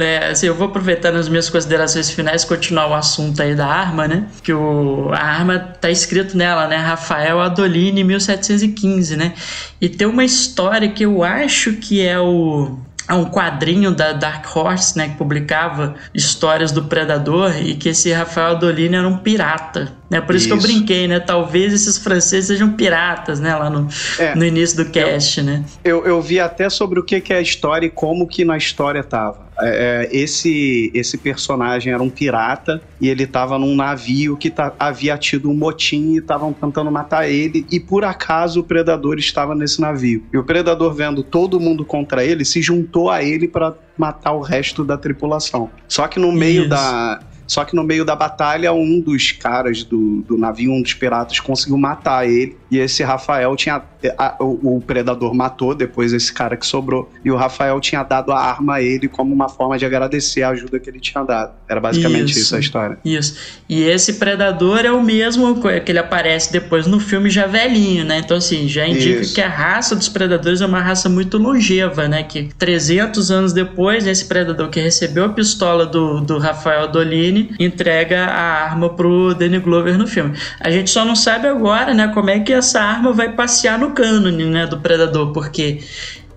é, assim, eu vou aproveitar nas minhas considerações finais continuar o assunto aí da arma, né? Que o, a arma tá escrito nela, né? Rafael Adolini, 1715, né? E tem uma história que eu acho que é o a um quadrinho da Dark Horse, né, que publicava histórias do Predador e que esse Rafael Adolini era um pirata, né? Por isso, isso, que eu brinquei, né? Talvez esses franceses sejam piratas, né? Lá no, é, no início do cast, eu, né? Eu, eu vi até sobre o que, que é a história e como que na história tava. É, é esse, esse personagem era um pirata e ele estava num navio que tá, havia tido um motim e estavam tentando matar ele e por acaso o predador estava nesse navio. E o predador vendo todo mundo contra ele se juntou a ele para matar o resto da tripulação. Só que no meio Isso. da só que no meio da batalha, um dos caras do, do navio, um dos piratas, conseguiu matar ele. E esse Rafael tinha. A, o, o, predador matou depois esse cara que sobrou. E o Rafael tinha dado a arma a ele como uma forma de agradecer a ajuda que ele tinha dado. Era basicamente isso, isso a história. Isso. E esse predador é o mesmo que ele aparece depois no filme já velhinho, né? Então, assim, já indica isso. que a raça dos predadores é uma raça muito longeva, né? Que 300 anos depois, esse predador que recebeu a pistola do, do Rafael Dolini entrega a arma pro Danny Glover no filme. A gente só não sabe agora, né? Como é que essa arma vai passear no cânone, né, do Predador, porque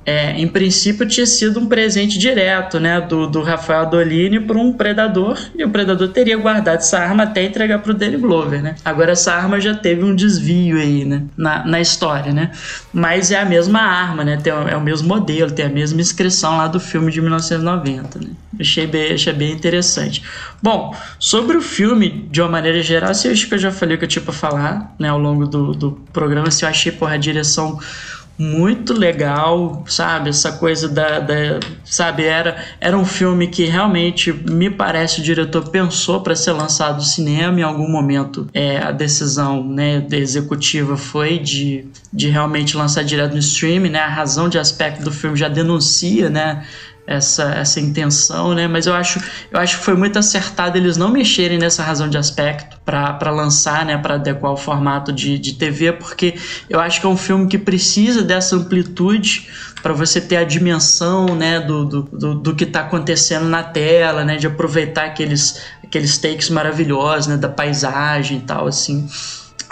é, em princípio tinha sido um presente direto, né, do, do Rafael Dolini para um predador e o predador teria guardado essa arma até entregar para o Danny Glover, né? Agora essa arma já teve um desvio aí, né, na, na história, né? Mas é a mesma arma, né? Tem, é o mesmo modelo, tem a mesma inscrição lá do filme de 1990, né? Achei bem, achei bem interessante. Bom, sobre o filme, de uma maneira geral, assim, eu acho que eu já falei o que eu tinha para falar, né, ao longo do, do programa, se assim, eu achei, porra, a direção muito legal, sabe? Essa coisa da, da, sabe? Era, era um filme que realmente me parece o diretor pensou para ser lançado no cinema em algum momento. É, a decisão, né, da executiva foi de, de realmente lançar direto no streaming, né? A razão de aspecto do filme já denuncia, né? Essa, essa intenção, né? Mas eu acho, eu acho que foi muito acertado eles não mexerem nessa razão de aspecto para lançar, né? Para adequar o formato de, de TV, porque eu acho que é um filme que precisa dessa amplitude para você ter a dimensão, né? Do, do, do, do que está acontecendo na tela, né? De aproveitar aqueles, aqueles takes maravilhosos, né? Da paisagem e tal, assim.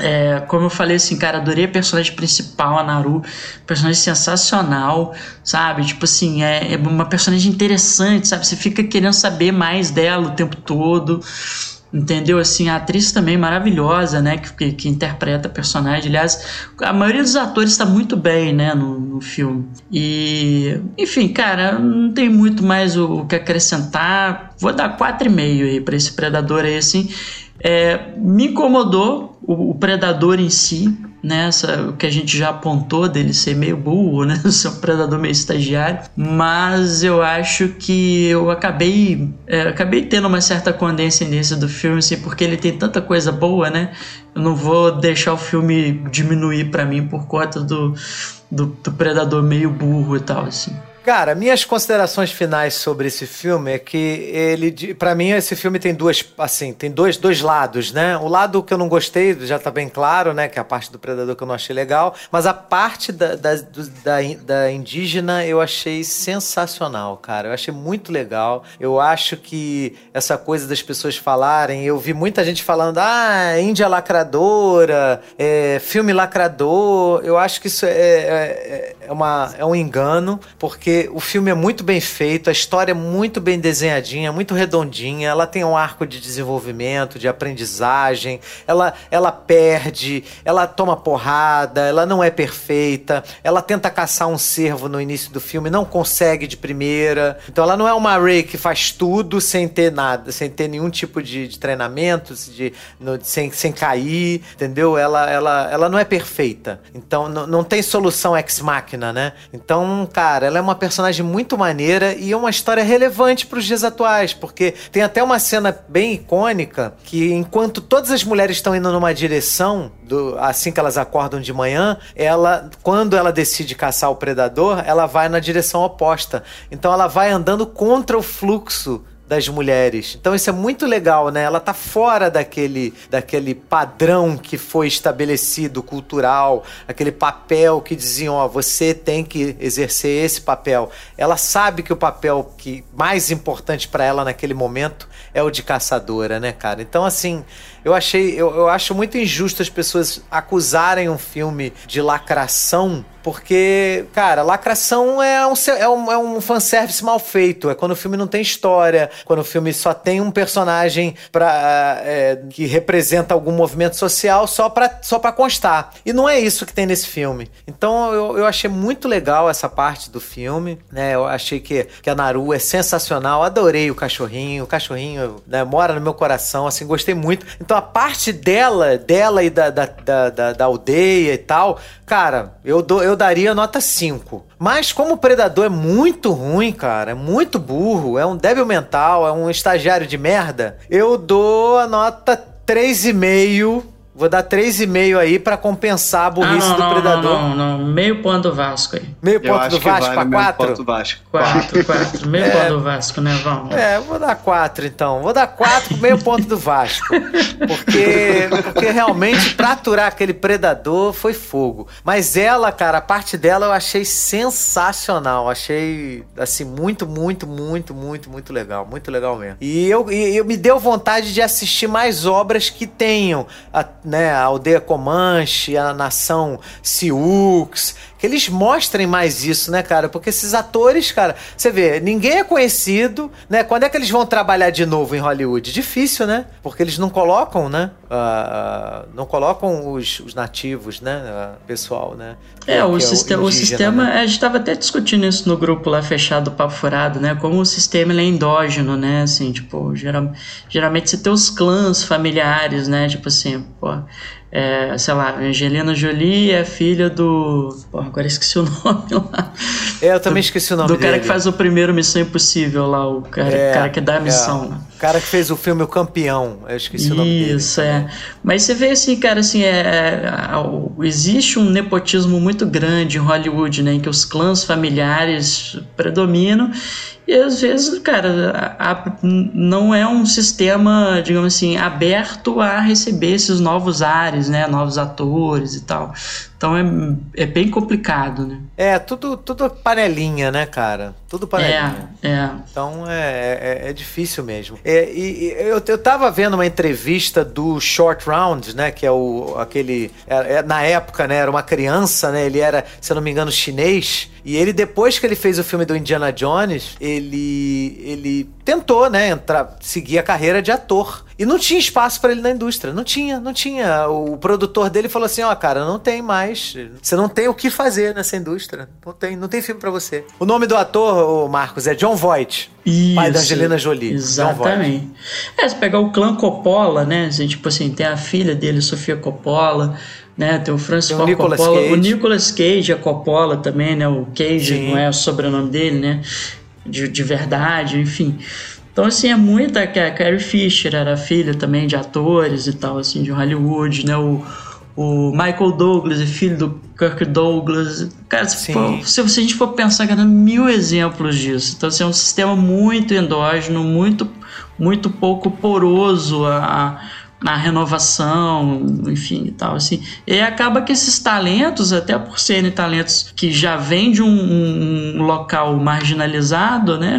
É, como eu falei assim, cara, adorei a personagem principal, a Naru, personagem sensacional, sabe? Tipo assim, é, é, uma personagem interessante, sabe? Você fica querendo saber mais dela o tempo todo. Entendeu? Assim, a atriz também maravilhosa, né? Que, que, que interpreta a personagem. Aliás, a maioria dos atores está muito bem, né? No, no, filme. E, enfim, cara, não tem muito mais o, o que acrescentar. Vou dar 4,5 aí para esse Predador aí, assim. É, me incomodou o, o Predador em si, né? o que a gente já apontou dele ser meio burro, né? Ser um predador meio estagiário. Mas eu acho que eu acabei, é, acabei tendo uma certa condescendência do filme, assim, porque ele tem tanta coisa boa, né? Eu não vou deixar o filme diminuir para mim por conta do, do, do predador meio burro e tal, assim. Cara, minhas considerações finais sobre esse filme é que ele, para mim, esse filme tem duas, assim, tem dois, dois lados, né? O lado que eu não gostei já tá bem claro, né? Que é a parte do predador que eu não achei legal, mas a parte da, da, da, da indígena eu achei sensacional, cara. Eu achei muito legal. Eu acho que essa coisa das pessoas falarem, eu vi muita gente falando, ah, Índia lacradora, é, filme lacrador. Eu acho que isso é, é, é, uma, é um engano, porque porque o filme é muito bem feito, a história é muito bem desenhadinha, muito redondinha, ela tem um arco de desenvolvimento, de aprendizagem, ela, ela perde, ela toma porrada, ela não é perfeita, ela tenta caçar um cervo no início do filme, não consegue de primeira. Então ela não é uma Ray que faz tudo sem ter nada, sem ter nenhum tipo de, de treinamento, de, no, sem, sem cair, entendeu? Ela, ela, ela não é perfeita. Então não tem solução ex-máquina, né? Então, cara, ela é uma personagem muito maneira e é uma história relevante para os dias atuais, porque tem até uma cena bem icônica que enquanto todas as mulheres estão indo numa direção, do, assim que elas acordam de manhã, ela, quando ela decide caçar o predador, ela vai na direção oposta. Então ela vai andando contra o fluxo das mulheres. Então isso é muito legal, né? Ela tá fora daquele, daquele padrão que foi estabelecido cultural, aquele papel que diziam, ó, você tem que exercer esse papel. Ela sabe que o papel que mais importante para ela naquele momento é o de caçadora, né, cara? Então assim, eu achei, eu, eu acho muito injusto as pessoas acusarem um filme de lacração porque, cara, lacração é um, é, um, é um fanservice mal feito. É quando o filme não tem história, quando o filme só tem um personagem pra, é, que representa algum movimento social só pra, só pra constar. E não é isso que tem nesse filme. Então eu, eu achei muito legal essa parte do filme. Né? Eu achei que, que a Naru é sensacional. Adorei o cachorrinho. O cachorrinho né, mora no meu coração. Assim, gostei muito. Então a parte dela, dela e da, da, da, da, da aldeia e tal, cara, eu dou. Eu eu daria nota 5. Mas como o Predador é muito ruim, cara, é muito burro, é um débil mental, é um estagiário de merda, eu dou a nota 3,5 Vou dar 3,5 aí para compensar a burrice ah, não, do Predador. Não, não, não, meio ponto do Vasco aí. Meio ponto do Vasco vale pra 4? Ponto Vasco. 4, 4. Meio é, ponto do Vasco, né? Vamos. É, vou dar 4 então. Vou dar 4 meio ponto do Vasco. Porque, porque realmente pra aturar aquele Predador foi fogo. Mas ela, cara, a parte dela eu achei sensacional. Achei, assim, muito, muito, muito, muito, muito legal. Muito legal mesmo. E eu, e, eu me deu vontade de assistir mais obras que tenham. A, né, a aldeia Comanche, a nação Sioux, que eles mostrem mais isso, né, cara? Porque esses atores, cara, você vê, ninguém é conhecido, né? Quando é que eles vão trabalhar de novo em Hollywood? Difícil, né? Porque eles não colocam, né? Uh, não colocam os, os nativos, né? Uh, pessoal, né? É, o, é sistema, o, sistema, né? a gente estava até discutindo isso no grupo lá fechado do Papo Furado, né? Como o sistema é endógeno, né? Assim, tipo, geral, geralmente você tem os clãs familiares, né? Tipo assim, pô, é, sei lá, Angelina Jolie é filha do. Porra, agora esqueci o nome lá. É, eu também esqueci o nome do dele. cara que faz o primeiro Missão Impossível lá, o cara, é, cara que dá a é. missão. É. O cara que fez o filme O Campeão, eu esqueci Isso, o nome dele. Isso, é. Mas você vê assim, cara, assim, é, é, existe um nepotismo muito grande em Hollywood, né, em que os clãs familiares predominam e às vezes, cara, a, a, não é um sistema, digamos assim, aberto a receber esses novos ares, né? Novos atores e tal. Então é, é bem complicado, né? É, tudo, tudo panelinha, né, cara? Tudo panelinha. É, é. Então é, é, é difícil mesmo. É, e, eu, eu tava vendo uma entrevista do Short Round, né? Que é o aquele. É, é, na época, né? Era uma criança, né? Ele era, se eu não me engano, chinês. E ele, depois que ele fez o filme do Indiana Jones, ele, ele tentou, né, entrar, seguir a carreira de ator. E não tinha espaço para ele na indústria. Não tinha, não tinha. O produtor dele falou assim: ó, oh, cara, não tem mais. Você não tem o que fazer nessa indústria. Não tem, não tem filme para você. O nome do ator, o Marcos, é John Voight. Isso, pai da Angelina Jolie. Exatamente. É, se pegar o clã Coppola, né? Assim, tipo assim, tem a filha dele, Sofia Coppola né? Tem o Francis tem Coppola, Cage. o Nicolas Cage, a Coppola também, né? O Cage Sim. não é o sobrenome dele, né? De, de verdade, enfim. Então, assim, é muita. A Carrie Fisher era filha também de atores e tal, assim, de Hollywood, né? O, o Michael Douglas é filho do Kirk Douglas. Cara, se, for, se, a gente for pensar, cara, mil exemplos disso. Então, assim, é um sistema muito endógeno, muito, muito pouco poroso a na renovação, enfim e tal assim. E acaba que esses talentos, até por serem talentos que já vêm de um, um local marginalizado, né?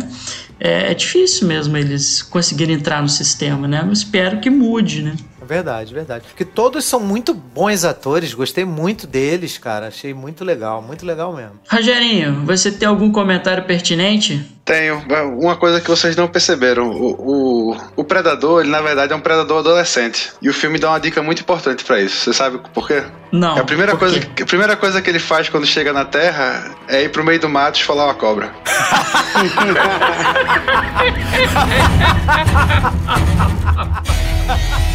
É, é, difícil mesmo eles conseguirem entrar no sistema, né? Eu espero que mude, né? Verdade, verdade. Porque todos são muito bons atores, gostei muito deles, cara. Achei muito legal, muito legal mesmo. Rogerinho, você tem algum comentário pertinente? Tenho. Uma coisa que vocês não perceberam: o, o, o Predador, ele na verdade é um predador adolescente. E o filme dá uma dica muito importante para isso. Você sabe por quê? Não. A primeira, coisa, a primeira coisa que ele faz quando chega na Terra é ir pro meio do mato e falar uma cobra.